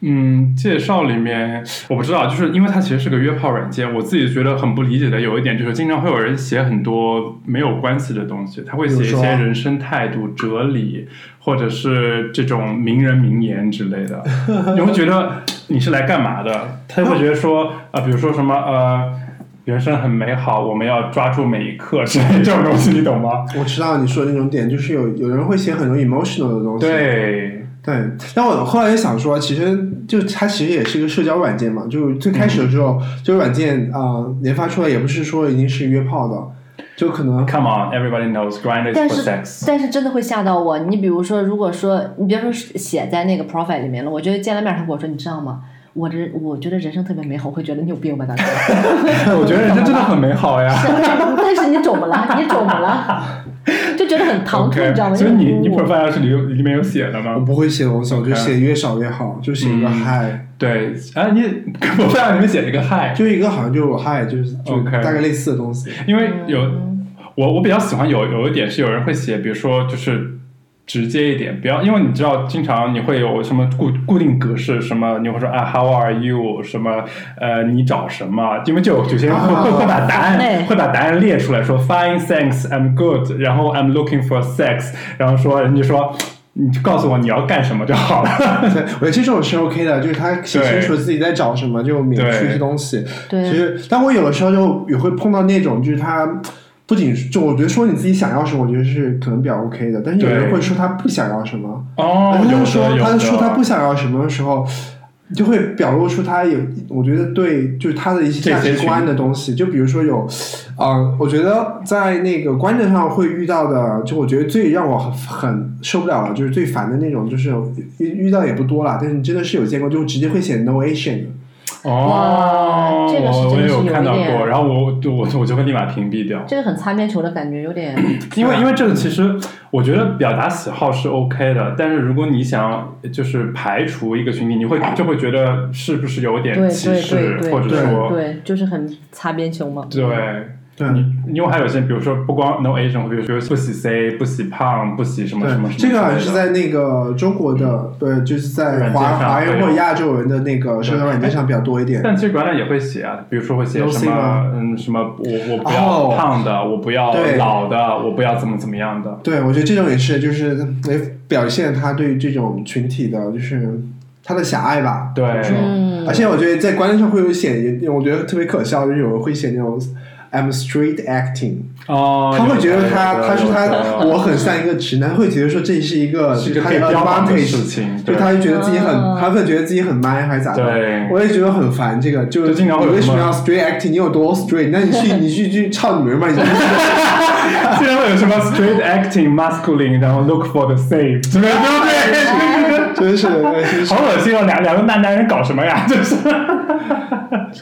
Speaker 2: 嗯，介绍里面我不知道，就是因为它其实是个约炮软件，我自己觉得很不理解的有一点就是，经常会有人写很多没有关系的东西，他会写一些人生态度、哲理，或者是这种名人名言之类的，[LAUGHS] 你会觉得你是来干嘛的？他会觉得说啊、比如说什么呃。人生很美好，我们要抓住每一刻之类这种东西，你懂吗？
Speaker 1: 我知道你说的那种点，就是有有人会写很多 emotional 的东西。
Speaker 2: 对，
Speaker 1: 对，但我后来也想说，其实就它其实也是一个社交软件嘛。就最开始的时候，这个软件啊、呃研发出来也不是说一定是约炮的，就可能
Speaker 2: Come on, everybody knows is for
Speaker 3: 是
Speaker 2: sex。
Speaker 3: 但是真的会吓到我。你比如说，如果说你别说写在那个 profile 里面了，我觉得见了面他跟我说，你知道吗？我这我觉得人生特别美好，我会觉得你有病吧，大哥。[LAUGHS]
Speaker 2: 我觉得人生真的很美好呀。[LAUGHS]
Speaker 3: 但是你肿么了？你肿么了？就觉得很唐突你知道吗？
Speaker 2: 所以你你 profile 是里有里面有写的吗我？
Speaker 1: 不会写东西，我就写越少越好，就写一个 hi、
Speaker 2: 对，哎，你 profile 里面写了一个 hi，
Speaker 1: 就一个好像就是 Hi，，就是就
Speaker 2: OK
Speaker 1: 大概类似的东西。
Speaker 2: 因为有我我比较喜欢有有一点是有人会写，比如说就是。直接一点，不要，因为你知道，经常你会有什么固固定格式，什么你会说啊，How are you？什么呃，你找什么？因为就有有些人会会会把答案
Speaker 3: 哎
Speaker 2: 会把答案列出来说，Fine, thanks, I'm good，然后 I'm looking for sex，然后说人家说你就告诉我你要干什么就好了。[LAUGHS]
Speaker 1: 对，我觉得这种是 OK 的，就是他写清楚自己在找什么，就免去
Speaker 2: 对
Speaker 1: 一些东西。
Speaker 3: 对
Speaker 1: 其实，但我有的时候就也会碰到那种，就是他不仅是就我觉得说你自己想要什么，我觉得是可能比较 OK 的，但是有人会说他不想要什么，
Speaker 2: 哦，
Speaker 1: 他说他说他不想要什么的时候。就会表露出他有，我觉得对，就是他的一些价值观的东西。就比如说有，呃，我觉得在那个观念上会遇到的，就我觉得最让我很很受不了了，就是最烦的那种，就是遇遇到也不多了，但是真的是有见过，就直接会写 no Asian 的。
Speaker 2: 哦，
Speaker 3: 这个是
Speaker 2: 我我也有
Speaker 3: 真的是有一点
Speaker 2: 看到过，然后我就我我就会立马屏蔽掉。
Speaker 3: 这个很擦边球的感觉，有点 [CLEARS THROAT]
Speaker 2: 因为因为这个其实我觉得表达喜好是 OK 的，但是如果你想就是排除一个群体，你会就会觉得是不是有点歧视或者说
Speaker 3: 对，就是很擦边球嘛。
Speaker 2: 对。
Speaker 1: 对
Speaker 2: 你因为还有一些，比如说不光 no Asian，比如说不喜 C，不喜胖，不喜什么什么什么。
Speaker 1: 这个好像是在那个中国的，对，就是在华华人或者亚洲人的那个社交软件上比较多一点。
Speaker 2: 但其实软软也会写啊，比如说会写什么，嗯，什么我我不
Speaker 1: 哦
Speaker 2: 要胖的，我不要老的，我不要怎么怎么样的。
Speaker 1: 对，我觉得这种也是，就是也表现他对于这种群体的，就是他的狭隘吧。
Speaker 2: 对
Speaker 3: 嗯
Speaker 1: 而且我觉得在观念上会有写，我觉得特别可笑，就是有人会写那种 I'm straight acting，
Speaker 2: 哦，
Speaker 1: 他会觉得他他说他我很像一个直男，会觉得说这是一个
Speaker 2: 是
Speaker 1: 他的 advantage
Speaker 2: 事情，
Speaker 1: 就他就觉得自己很，
Speaker 3: 嗯
Speaker 1: 他会觉得自己很 man 还是咋的？
Speaker 2: 对
Speaker 1: 我也觉得很烦这个，就
Speaker 2: 是
Speaker 1: 你为什么要 straight acting？你有多 straight？那你去 [LAUGHS] 你去去唱女人吧！你就是 [LAUGHS]
Speaker 2: 经常会有什么 straight acting masculine，然后 look for the same，对不对？[LAUGHS]
Speaker 1: 真是，对真是
Speaker 2: 好恶心哦！两两个大男人搞什么呀？就是，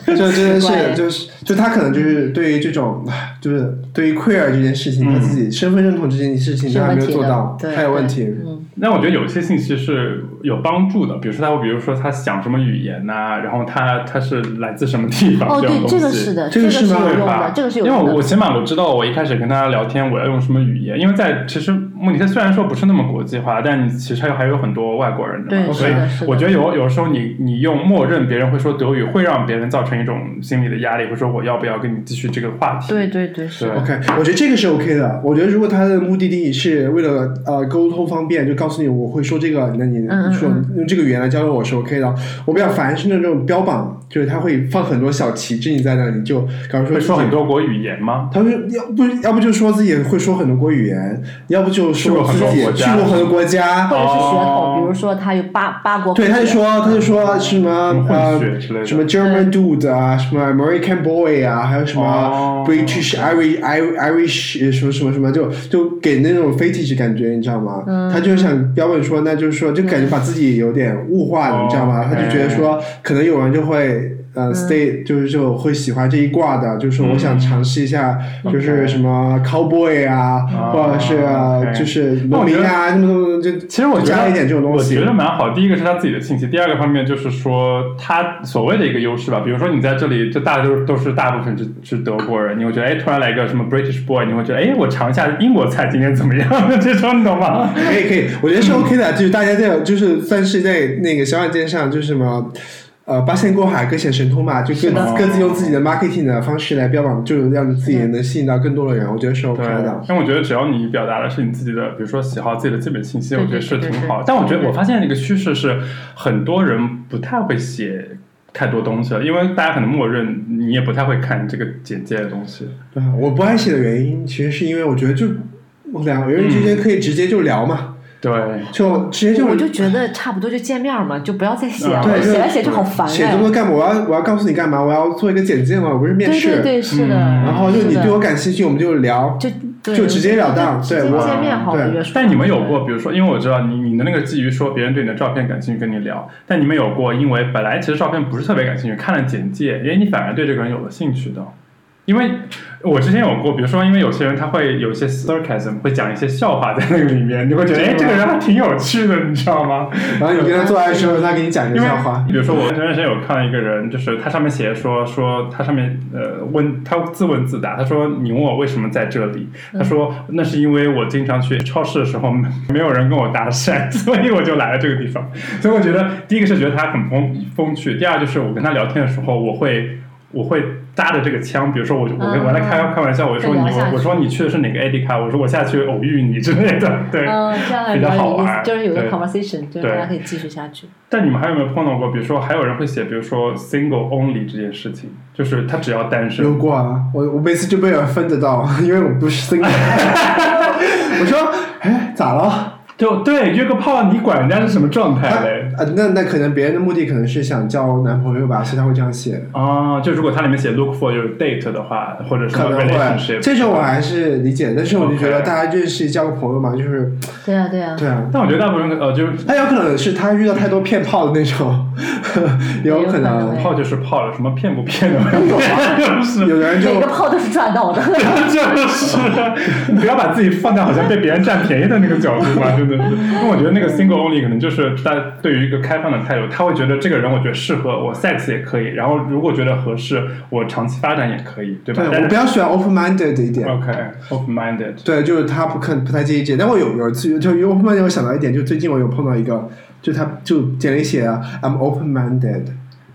Speaker 2: [LAUGHS]
Speaker 1: 就真的是，就是，就他可能就是对于这种，就是对于 queer 这件事情，他自己身份认同这件事情，他还没有做到，，他有问题。
Speaker 3: 嗯，
Speaker 2: 那我觉得有些信息是有帮助的，比如说他，比如说他讲什么语言呐、然后他他是来自什么地方
Speaker 3: 哦，对，
Speaker 2: 这种东西。
Speaker 3: 这个是的，
Speaker 1: 这个是
Speaker 3: 有用
Speaker 2: 对吧
Speaker 3: 的，？这个是有
Speaker 2: 因为
Speaker 3: 用的。
Speaker 2: 我我起码我知道，我一开始跟他聊天，我要用什么语言，因为在其实慕尼黑虽然说不是那么国际化，但其实还有还有很多外国人的所以我觉得有有时候你你用默认别人会说德语，会让别人造成一种心理的压力，会说我要不要跟你继续这个话题？
Speaker 3: 对对对，是的。
Speaker 1: OK，我觉得这个是 OK 的。我觉得如果他的目的地是为了呃沟通方便，就告诉你我会说这个，那你说用这个语言来交流我是 OK 的。我比较烦是那种标榜，就是他会放很多小旗帜你在那里，就比如说
Speaker 2: 会说很多国语言吗？
Speaker 1: 他说要不要不就说自己会说很多国语言，要不就
Speaker 2: 去过很多国家
Speaker 1: 去过很多国家
Speaker 3: 或。者是血
Speaker 2: 哦
Speaker 3: 统，比如说他有八八国
Speaker 1: 对，他就说他就说什么呃什么 German dude 啊，什么 American boy 啊，还有什么
Speaker 2: 哦
Speaker 1: British Irish Irish 什么什么什么，就就给那种 fetish 感觉，你知道吗？他就想标本说，那就是说，就感觉把自己有点物化了，你知道吗？他就觉得说，可能有人就会。呃，stay 就是就会喜欢这一挂的，就是我想尝试一下，就是什么 cowboy 啊，或者是就是农民啊，什么什么就
Speaker 2: 其实我
Speaker 1: 加了一点这种东
Speaker 2: 西，我觉得蛮好。第一个是他自己的信息，第二个方面就是说他所谓的一个优势吧。比如说你在这里，就大家都都是大部分是是德国人，你会觉得哎，突然来一个什么 British boy，你会觉得哎，我尝一下英国菜今天怎么样？[LAUGHS] 这种你懂吗？
Speaker 1: 可以可以，我觉得是 OK 的，就是大家在就是算是在那个小软件上，就是什么。呃，八仙过海，各显神通嘛，就各各自用自己的 marketing 的方式来标榜，就让自己能吸引到更多的人，我觉得是 OK 的。
Speaker 2: 但我觉得只要你表达的是你自己的，比如说喜好、自己的基本信息，我觉得是挺好。但我觉得我发现一个趋势是，很多人不太会写太多东西了，因为大家可能默认你也不太会看这个简介的东西。
Speaker 1: 对，我不爱写的原因，其实是因为我觉得就两个人之间可以直接就聊嘛。
Speaker 2: 对，
Speaker 1: 就直接就
Speaker 3: 我就觉得差不多就见面嘛，就不要再写了，写来写去好烦。
Speaker 1: 写这么多干嘛？我要我要告诉你干嘛？我要做一个简介嘛，我不是面试。
Speaker 3: 对对是的。
Speaker 1: 然后就你对我感兴趣，我们就聊，
Speaker 3: 就
Speaker 1: 就直截了当。对，
Speaker 3: 见面好
Speaker 1: 对。
Speaker 2: 但你们有过，比如说，因为我知道你你的那个基于说别人对你的照片感兴趣跟你聊，但你们有过，因为本来其实照片不是特别感兴趣，看了简介，哎，你反而对这个人有了兴趣的。因为我之前有过，比如说，因为有些人他会有一些 sarcasm，会讲一些笑话在那个里面，你会觉得哎，[LAUGHS] 这个人还挺有趣的，你知道吗？
Speaker 1: 然后你跟他做爱的时候，他给你讲一个笑话。
Speaker 2: 比如说，我前段时间有看到一个人，就是他上面写说说他上面呃问他自问自答，他说你问我为什么在这里？他说那是因为我经常去超市的时候没有人跟我搭讪，[LAUGHS] 所以我就来了这个地方。所以我觉得第一个是觉得他很风风趣，第二就是我跟他聊天的时候，我会我会。搭着这个枪，比如说我我我来开开玩笑，我说你我说你去的是哪个 AD 卡，我说我下去偶遇你之类的，对，[LAUGHS] 比较好玩，
Speaker 3: 就是有个 conversation，就是大家可以继续下去。
Speaker 2: 但你们还有没有碰到过，比如说还有人会写，比如说 single only 这件事情，就是他只要单身。
Speaker 1: 有过啊，我我每次就被人分得到，因为我不是 single。[LAUGHS] 我说，哎，咋了？
Speaker 2: 就对约个炮，你管人家是什么状态嘞？
Speaker 1: 啊，那那可能别人的目的可能是想交男朋友吧，所以他会这样写。
Speaker 2: 啊，就如果他里面写 look for your date 的话，或者是
Speaker 1: 可能会，这种我还是理解。但是我就觉得大家认识交个朋友嘛，就是
Speaker 3: 对啊对啊
Speaker 1: 对啊。
Speaker 2: 但我觉得大部分呃，就是
Speaker 1: 他有可能是他遇到太多骗炮的那种，[LAUGHS] 有可能
Speaker 2: 泡就是泡了，什么骗不骗的，
Speaker 1: 有的人就
Speaker 3: 每个泡都是赚到的，[LAUGHS]
Speaker 2: 就是，你不要把自己放在好像被别人占便宜的那个角度嘛。因为我觉得那个 single only 可能就是大家对于一个开放的态度，他会觉得这个人我觉得适合我 sex 也可以，然后如果觉得合适，我长期发展也可以，对吧？
Speaker 1: 对我比较喜欢 open minded 一点。
Speaker 2: OK，open minded。
Speaker 1: 对，就是他不可不太介意这，但我有有一次就 open minded，我想到一点，就最近我有碰到一个，就他就简历写 I'm open minded，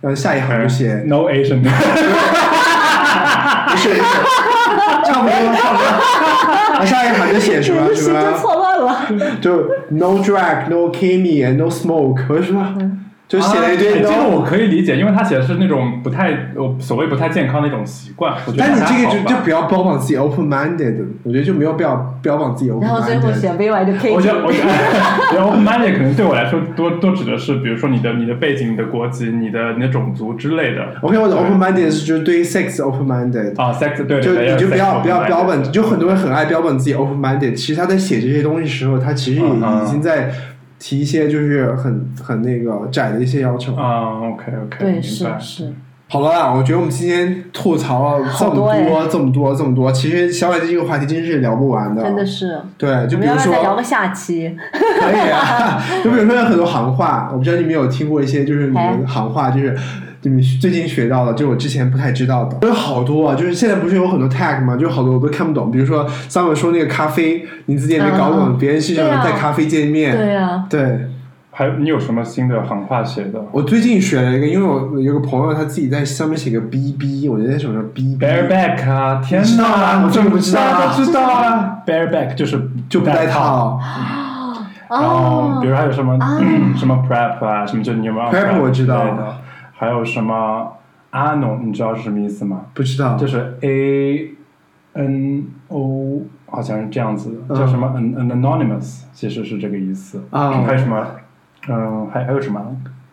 Speaker 1: 然后下一行就写
Speaker 2: No Asian。
Speaker 1: 不是，差不多差不多。下一行就写什么什么？
Speaker 3: 错乱了。
Speaker 1: 就 No drag, No chemi, and No smoke。我说。就写了一堆，
Speaker 2: 这个我可以理解，因为他写的是那种不太，所谓不太健康的一种习惯。
Speaker 1: 但你这个就就不要标榜自己 open minded，我觉得就没有必要标榜自己 open minded。然后最后
Speaker 3: 写 V Y 就可以。
Speaker 2: 我觉得，[LAUGHS] 我觉得 open minded 可能对我来说多多指的是，比如说你的你的背景、你的国籍、你的你的种族之类的。
Speaker 1: OK，我的 open minded 是就是对于 sex open minded。
Speaker 2: 啊，sex 对。
Speaker 1: 就你就不要不要标榜，就很多人很爱标榜自己 open minded，其实他在写这些东西时候，他其实也已经在。提一些就是很很那个窄的一些要求
Speaker 2: 啊，OK OK，
Speaker 3: 对是是。
Speaker 1: 好了，我觉得我们今天吐槽了这么多这么多这么多，其实小伟这个话题真是聊不完的，
Speaker 3: 真的是。
Speaker 1: 对，就比如说
Speaker 3: 聊个下期，
Speaker 1: 可以啊。就比如说有很多行话，我不知道你们有听过一些就是你们行话，就是。最近学到的，就我之前不太知道的，有好多啊！就是现在不是有很多 tag 吗？就好多我都看不懂。比如说上面说那个咖啡，你自己也没搞懂，别人是想在咖啡见面。
Speaker 3: 对呀。
Speaker 1: 对。
Speaker 2: 还你有什么新的行话写的？
Speaker 1: 我最近学了一个，因为我有个朋友他自己在上面写个 B B，我觉得什么 bb。
Speaker 2: bareback 啊！天哪，
Speaker 1: 我真的不知道，[LAUGHS]
Speaker 2: 都知道啊！bareback 就是
Speaker 1: 就不带套。
Speaker 2: 然后比如还有什么 [CLEARS THROAT] 什么 prep 啊，什么就你有没有
Speaker 1: prep 我知道。
Speaker 2: 还有什么阿农？你知道是什么意思吗？
Speaker 1: 不知道。
Speaker 2: 就是 A N O，好像是这样子的，叫什么 An Anonymous，其实是这个意思。啊。还有什么？嗯，还还有什么？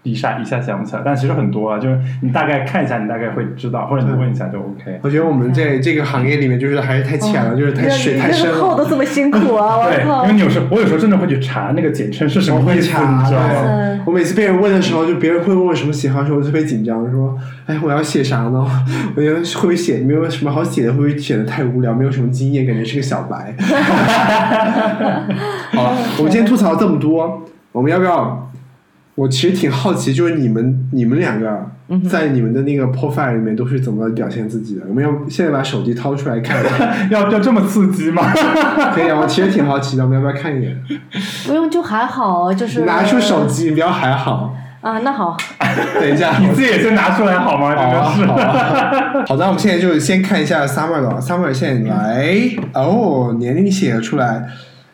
Speaker 2: 一下一下想不起来，但其实很多啊，就是你大概看一下，你大概会知道，或者你问一下就 OK。
Speaker 1: 我觉得我们在这个行业里面就是还是太浅了，就是太水 [LAUGHS] 太深
Speaker 3: 了。都这么辛苦啊！
Speaker 2: 对，因为你有时候我有时候真的会去查那个简称是什么意思，你知道吗？
Speaker 1: 我每次被人问的时候，就别人会问我什么喜好的时候，我特别紧张，说：“哎，我要写啥呢？我觉得会不会写没有什么好写的，会不会写的太无聊，没有什么经验，感觉是个小白。[LAUGHS] 好了，我们今天吐槽这么多，我们要不要？我其实挺好奇，就是你们你们两个在你们的那个 profile 里面都是怎么表现自己的？我们要现在把手机掏出来看，[LAUGHS]
Speaker 2: 要要这么刺激吗？[LAUGHS]
Speaker 1: 可以啊，我其实挺好奇的，我们要不要看一眼？
Speaker 3: 不用，就还好，就是
Speaker 1: 拿出手机，不要还好
Speaker 3: 啊。那好，[LAUGHS]
Speaker 1: 等一下，
Speaker 2: 你自己也先拿出来好吗？真的是。
Speaker 1: 好的，我们现在就先看一下 Summer 的，Summer 现在来哦，年龄写了出来。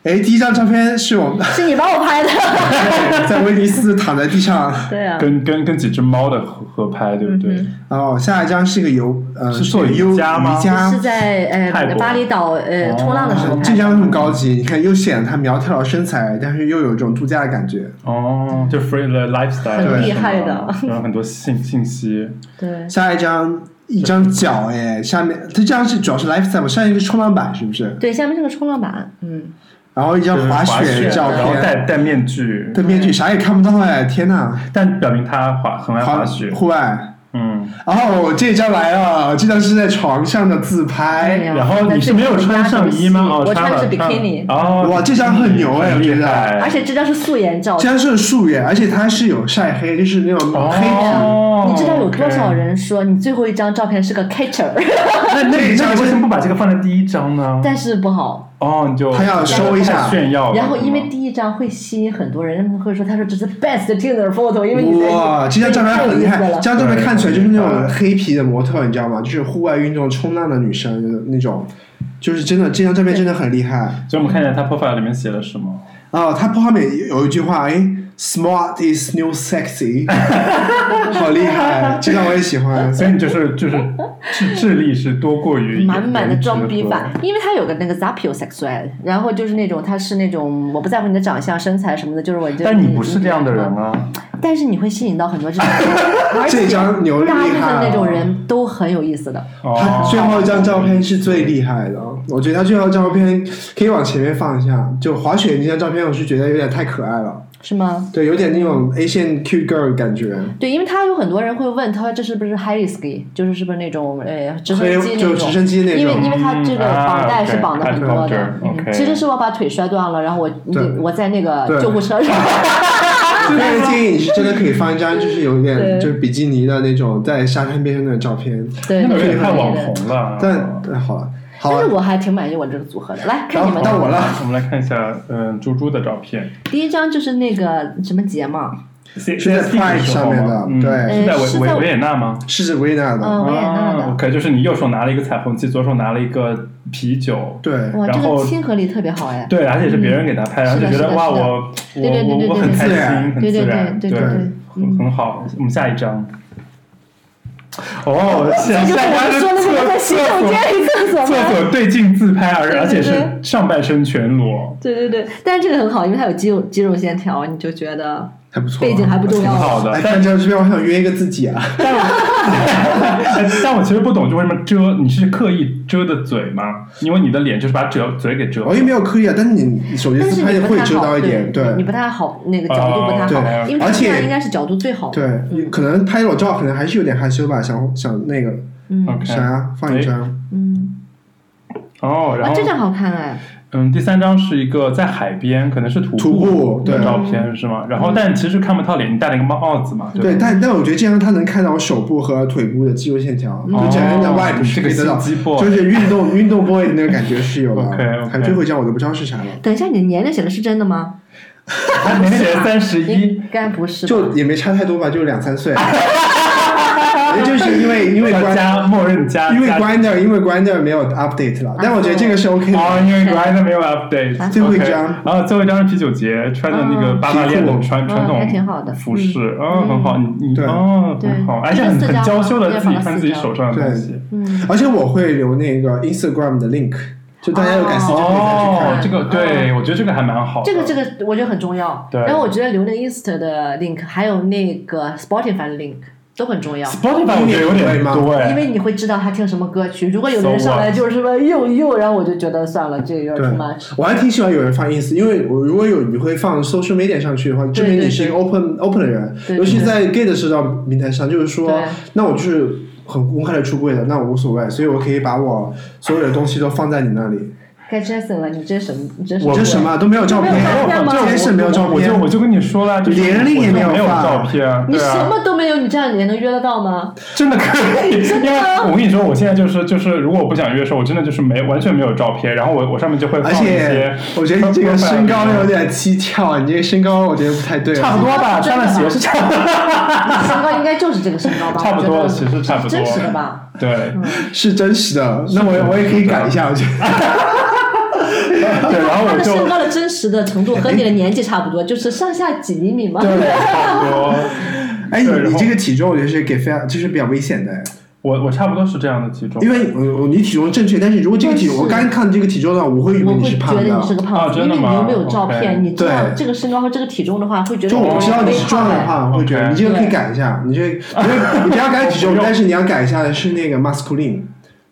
Speaker 1: 哎，第一张照片是我，
Speaker 3: 是你帮我拍的，[LAUGHS]
Speaker 1: 在威尼斯躺在地上，[LAUGHS]
Speaker 3: 对啊，
Speaker 2: 跟跟跟几只猫的合合拍，对不对？
Speaker 1: 哦，下一张是一个游，呃，
Speaker 2: 是做瑜伽吗？
Speaker 1: 瑜伽
Speaker 3: 是在呃巴厘岛呃冲浪的时候
Speaker 1: 这张很高级，你看又显他苗条的身材，但是又有一种度假的感觉。
Speaker 2: 哦，就 free the lifestyle，
Speaker 3: 很厉害的，
Speaker 2: 有很多信信息。[LAUGHS]
Speaker 3: 对，
Speaker 1: 下一张一张脚，哎，下面它这张是主要是 lifestyle，上一个冲浪板是不是？
Speaker 3: 对，下面是个冲浪板，嗯。
Speaker 1: 然后一张
Speaker 2: 滑
Speaker 1: 雪照片，
Speaker 2: 然后戴戴面具，
Speaker 1: 戴面具啥也看不到哎，天呐！
Speaker 2: 但表明他滑很爱滑雪，
Speaker 1: 户外。
Speaker 2: 嗯。
Speaker 1: 然后这张来了，这张是在床上的自拍。
Speaker 2: 然后你是没有穿上衣吗？哦，
Speaker 3: 我穿的是比基尼。
Speaker 2: 哦，
Speaker 1: 哇，这张很牛哎，
Speaker 2: 厉
Speaker 1: 害！
Speaker 3: 而且这张是素颜照，
Speaker 1: 这张是素颜，而且它是有晒黑，就是那种黑
Speaker 2: 皮。
Speaker 3: 你知道有多少人说你最后一张照片是个 catcher？
Speaker 2: 那那你为什么不把这个放在第一张呢？[LAUGHS]
Speaker 3: 但是不好。
Speaker 2: 哦，你就
Speaker 1: 他要收一下
Speaker 2: 炫耀，
Speaker 3: 然后因为第一张会吸引很多人，他们会说他说这是 best Tinder photo，因为你
Speaker 1: 哇，这张照片很厉害，这张照片看起来就是那种黑皮的模特，你知道吗？就是户外运动冲浪的女生那种，就是真的这张照片真的很厉害。
Speaker 2: 所以我们看一下他 profile 里面写了什么。
Speaker 1: 哦，他 profile 里面有一句话，哎。Smart is new sexy，[LAUGHS] 好厉害，这张我也喜欢。
Speaker 2: 所以你就是就是智智力是多过于
Speaker 3: 满满的装逼法，因为他有个那个 Zapio sexual，然后就是那种他是那种我不在乎你的长相身材什么的，就是我就。
Speaker 2: 但你不是这样的人啊。
Speaker 3: 但是你会吸引到很多这种，
Speaker 1: 这张牛厉害。
Speaker 3: 大部分那种人都很有意思的。
Speaker 1: 他最后一张照片是最厉害的，我觉得他最后照片可以往前面放一下。就滑雪那张照片，我是觉得有点太可爱了。
Speaker 3: 是吗？
Speaker 1: 对，有点那种 Asian cute girl 感觉。
Speaker 3: 对，因为他有很多人会问，他说这是不是 high ski，就是是不是那种呃直升机那
Speaker 1: 种？直升机那种。
Speaker 3: 因为因为他这个绑带是绑的很多的。其实是我把腿摔断了，然后我我在那个救护车上。
Speaker 1: 但是建议你是真的可以放一张，就是有一点 [LAUGHS] 就是比基尼的那种在沙滩边上的照片。
Speaker 3: 对，
Speaker 2: 那个太网红了。
Speaker 1: 但但好了。
Speaker 3: 但是我还挺满意我这个组合的，来看你们。
Speaker 1: 到我了，
Speaker 2: 我们来看一下，嗯，猪猪的照片。
Speaker 3: 第一张就是那个什么节嘛？
Speaker 1: 是在 Pride 上面的，对，
Speaker 2: 是在维维维也纳吗？
Speaker 1: 是维也纳的，
Speaker 3: 嗯，维也纳的。
Speaker 2: OK，就是你右手拿了一个彩虹旗，左手拿了一个啤酒，
Speaker 1: 对，
Speaker 3: 哇，
Speaker 2: 这个
Speaker 3: 亲和力特别好哎。
Speaker 2: 对，而且是别人给他拍，然后就觉得哇，我我我我很开心，很自然，
Speaker 3: 对，
Speaker 2: 很很好。我们下一张。哦，
Speaker 3: 下下
Speaker 2: 家
Speaker 3: 是厕所，洗手间里厕所，
Speaker 2: 厕所对镜自拍，而而且是上半身全裸。
Speaker 3: 对对对，但是这个很好，因为它有肌肉肌肉线条，你就觉得。
Speaker 1: 还不错，
Speaker 3: 背景还不重要。
Speaker 2: 好的，
Speaker 1: 但这这边我想约一个自己啊。
Speaker 2: 但 [LAUGHS] 但我其实不懂，就为什么遮？你是刻意遮的嘴吗？因为你的脸就是把遮嘴给遮。
Speaker 1: 我也没有刻意啊，但是你手机自拍会遮到一点，
Speaker 3: 对。你不太好，那个角度不太好，因为这样应该是角度最好。
Speaker 1: 对，可能拍裸照可能还是有点害羞吧，想想那个，
Speaker 3: 嗯，
Speaker 1: 啥放一张，
Speaker 3: 嗯。
Speaker 2: 哦，然后
Speaker 3: 这张好看哎。
Speaker 2: 嗯，第三张是一个在海边，可能是徒步的照片，是吗？然后，但其实看不到脸，你戴了一个帽子嘛。
Speaker 1: 对，但但我觉得这样他能看到手部和腿部的肌肉线条，就整个人的外部是可以得到，就是运动运动 boy 的那个感觉是有的。还最后一张我都不知道是啥了。
Speaker 3: 等一下，你的年龄写的是真的吗？[LAUGHS]
Speaker 2: 年龄写三十一，[LAUGHS]
Speaker 3: 应该不是，
Speaker 1: 就也没差太多吧，就两三岁。[LAUGHS] [LAUGHS] 就是因为 [LAUGHS] 因为
Speaker 2: 加默认加，
Speaker 1: 因为 Grinder 因为 Grinder 没有 update 了，但我觉得这个是 OK 的。
Speaker 2: 哦，因为 Grinder 没有 update。[LAUGHS]
Speaker 1: 最后一张，
Speaker 2: 然后最后一张是啤酒节穿的那个巴巴列的传传统服饰，哦，很好，你你哦，很好，而且很很娇羞的自己穿自己手上的东西。
Speaker 3: 嗯，
Speaker 1: 而且我会留那个 Instagram 的 link。就大家有感兴趣可以再去
Speaker 2: 哦
Speaker 1: 看。，
Speaker 2: 这个对我觉得这个还蛮好。
Speaker 3: 这个这个我觉得很重要。
Speaker 2: 对。
Speaker 3: 然后我觉得留那个 Insta 的 link，还有那个 Spotify 的 link 都很重要。
Speaker 2: Spotify 我觉得有点
Speaker 1: 吗
Speaker 2: 多哎，
Speaker 3: 因为你会知道他听什么歌曲，如果有的人上来就是说又又，然后我就觉得算了，这个有
Speaker 1: 对
Speaker 3: 点 too much。，
Speaker 1: 我还挺喜欢有人放 ins，因为我如果有你会放 social media 上去的话，证明你是一个 open open 的人，尤其在 gay 的社交平台上，就是说，那我就是很公开的出柜的，那我无所谓，所以我可以把我所有的东西都放在你那里。
Speaker 3: 该 Jason 了，你这什么？你这什
Speaker 2: 我
Speaker 3: 么？
Speaker 1: 这什么都没有照片，
Speaker 3: 没有照片
Speaker 1: 是没有照片
Speaker 2: 我就
Speaker 1: 片，
Speaker 2: 我就跟你说了，就是
Speaker 1: 年龄也没有
Speaker 2: 没有照片，
Speaker 3: 你什么都没有，你这样也能约得到吗？
Speaker 2: 真的可以，因为我跟你说，我现在就是就是，如果我不想约的时候，我真的就是没完全没有照片，然后我我上面就会
Speaker 1: 而
Speaker 2: 放一些
Speaker 1: 且，我觉得你这个身高有点蹊跷，你这个身高我觉得不太对。
Speaker 2: 差不多吧，穿了鞋是差不多，[LAUGHS]
Speaker 3: 你身高应该就是这个身高吧？
Speaker 2: 差不多，其实差不多，
Speaker 3: 真实的吧？
Speaker 2: 对
Speaker 1: 是真实的，那我我也可以改一下，我觉得。[LAUGHS]
Speaker 2: 对，然后
Speaker 3: 他的
Speaker 2: 我就
Speaker 3: 身高的真实的程度和你的年纪差不多，就是上下几厘米嘛。
Speaker 2: 对 [LAUGHS] 差不多，
Speaker 1: 哎，你你这个体重我觉得是给非常就是比较危险的，
Speaker 2: 我我差不多是这样的体重，
Speaker 1: 因为我你体重正确，但是如果这个体重我刚看这个体重的话，我会以为你是胖的。
Speaker 3: 觉得你是。个胖子，因为
Speaker 2: 啊真的吗？
Speaker 3: 你又没有照片，你知道这个身高和这个体重的话，会觉得
Speaker 1: 就我知道你是壮的
Speaker 3: 话，
Speaker 1: 我会觉得你这个可以改一下，你这个你不要改体重，[LAUGHS] 但是你要改一下的是那个 masculine。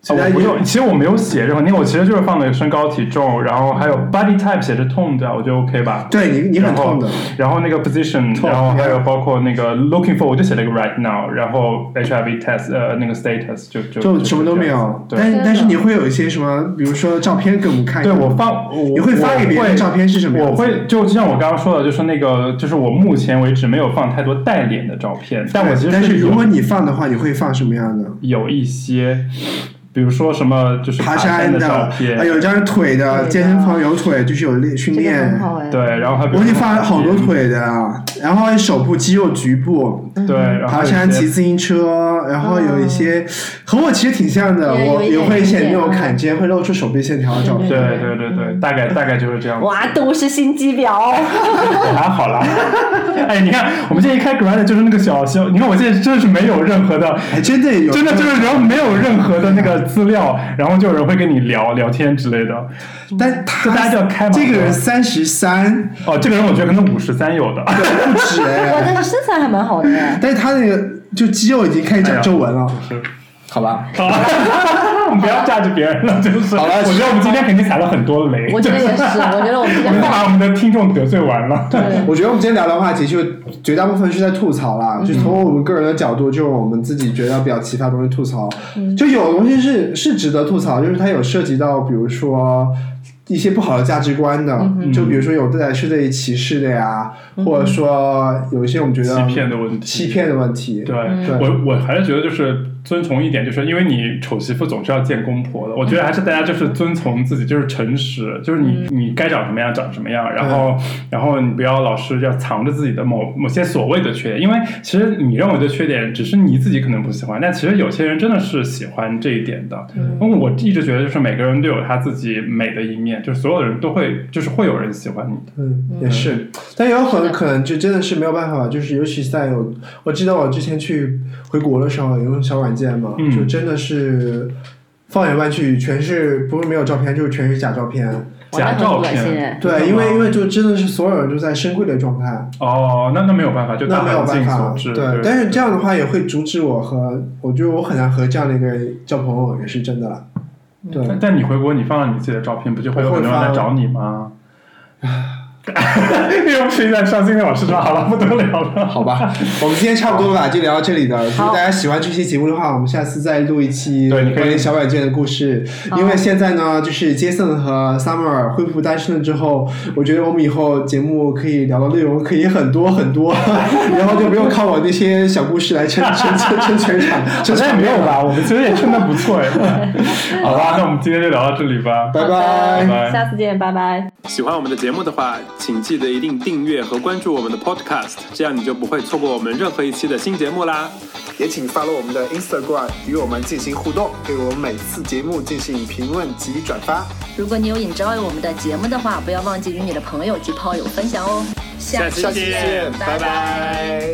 Speaker 2: 啊我不用，其实我没有写任何，因为我其实就是放了身高体重，然后还有 body type 写着痛的，我觉得 OK 吧。
Speaker 1: 对你你很痛的，
Speaker 2: 然后那个 position，然后还有包括那个 looking for，我就写了一个 right now，然后 HIV test，呃，那个 status 就就
Speaker 1: 就什么都没有。
Speaker 2: 对，
Speaker 1: 但但是你会有一些什么，比如说照片给我们看一下。
Speaker 2: 对我放，我
Speaker 1: 你会发给别人的照片是什么样
Speaker 2: 我会就就像我刚刚说的，就是那个，就是我目前为止没有放太多带脸的照片，但我其实
Speaker 1: 但是如果你放的话，你会放什么样的？
Speaker 2: 有一些，比如说什么就是
Speaker 1: 爬
Speaker 2: 山
Speaker 1: 的
Speaker 2: 照片，
Speaker 1: 啊，有一张腿的，健身房有腿，就是有练训练。
Speaker 2: 对，然后还
Speaker 1: 我给你发了好多腿的，然后手部肌肉局部，
Speaker 2: 对，然后
Speaker 1: 爬山骑自行车，然后有一些和我其实挺像的，我也会写那种坎肩，会露出手臂线条的照片。
Speaker 2: 对对对对，大概大概就是这样。
Speaker 3: 哇，都是心机婊。[LAUGHS]
Speaker 2: 还好啦。哎，你看，我们现在一开 grand 就是那个小小，你看我现在真的是没有任何的，
Speaker 1: 还真的有，
Speaker 2: 真的就是然后没有任何的那个资料，然后就有人会跟你聊聊天之类的。
Speaker 1: 但
Speaker 2: 他大家就要开嘛
Speaker 1: 这个人三十三，
Speaker 2: 哦，这个人我觉得可能五十三有的。[LAUGHS] [LAUGHS]
Speaker 1: 不止
Speaker 3: 哇，
Speaker 1: 哎，
Speaker 3: 但是身材还蛮好的哎。
Speaker 1: 但是他那个就肌肉已经开始长皱纹了，
Speaker 2: 是。
Speaker 1: 好吧？
Speaker 2: 好了，我们不要架着别人了，就是。
Speaker 1: 好了
Speaker 2: 我觉得我们今天肯定踩了很多雷。
Speaker 3: 我觉得也是，[LAUGHS] 我觉得我们今天
Speaker 2: 把我们的听众得罪完了。
Speaker 3: 对 [LAUGHS]
Speaker 1: 我觉得我们今天聊的话题就绝大部分是在吐槽啦，就从我们个人的角度，就是我们自己觉得比较奇葩的东西吐槽。就有的东西是是值得吐槽，就是它有涉及到，比如说。一些不好的价值观的，就比如说有的是对歧视的呀，或者说有一些我们觉得
Speaker 2: 欺骗的问题。
Speaker 1: 欺骗的问题。
Speaker 2: 对，
Speaker 1: 对。
Speaker 2: 我我还是觉得就是遵从一点，就是因为你丑媳妇总是要见公婆的。我觉得还是大家就是遵从自己，就是诚实，就是你你该长什么样长什么样，然后然后你不要老是要藏着自己的某某些所谓的缺点，因为其实你认为的缺点只是你自己可能不喜欢，但其实有些人真的是喜欢这一点的。因为我一直觉得就是每个人都有他自己美的一面，就是所有的人都会就是会有人喜欢你的。
Speaker 1: 嗯，也是，但有很可能就真的是没有办法，就是尤其是在有，我记得我之前去回国的时候有用小软件嘛，
Speaker 2: 嗯
Speaker 1: 就真的是放眼望去全是不是没有照片，就是全是假照片。
Speaker 2: 假照片
Speaker 1: 对，因为因为就真的是所有人都在深柜的状态，
Speaker 2: 哦，那那没有办法，就大
Speaker 1: 那没有办法。对，但是这样的话也会阻止我和，我觉得我很难和这样的一个人交朋友，也是真的啦。对，
Speaker 2: 但但你回国，你放了你自己的照片，不就会有很多人来找你吗？[LAUGHS] 又不是一在伤心的老师说好了，不多聊了。
Speaker 1: 好吧，我们今天差不多了吧，就聊到这里了。如果大家喜欢这期节目的话，我们下次再录一期关于小软件的故事。因为现在呢，就是 Jason 和 Summer 恢复单身了之后，我觉得我们以后节目可以聊的内容可以很多很多，[LAUGHS] 然后就不用靠我那些小故事来撑撑撑撑全场，
Speaker 2: 好
Speaker 1: 撑
Speaker 2: 像也
Speaker 1: 场？
Speaker 2: 没有吧，我们其实也撑的不错哎。[LAUGHS] 好吧，那我们今天就聊到这里吧。
Speaker 1: 拜。
Speaker 2: 拜
Speaker 3: 下次见，拜拜。
Speaker 4: 喜欢我们的节目的话，请记得一定订阅和关注我们的 Podcast，这样你就不会错过我们任何一期的新节目啦。
Speaker 1: 也请 follow 我们的 Instagram 与我们进行互动，对我们每次节目进行评论及转发。
Speaker 5: 如果你有 enjoy 我们的节目的话，不要忘记与你的朋友及炮友分享哦。
Speaker 4: 下期见拜拜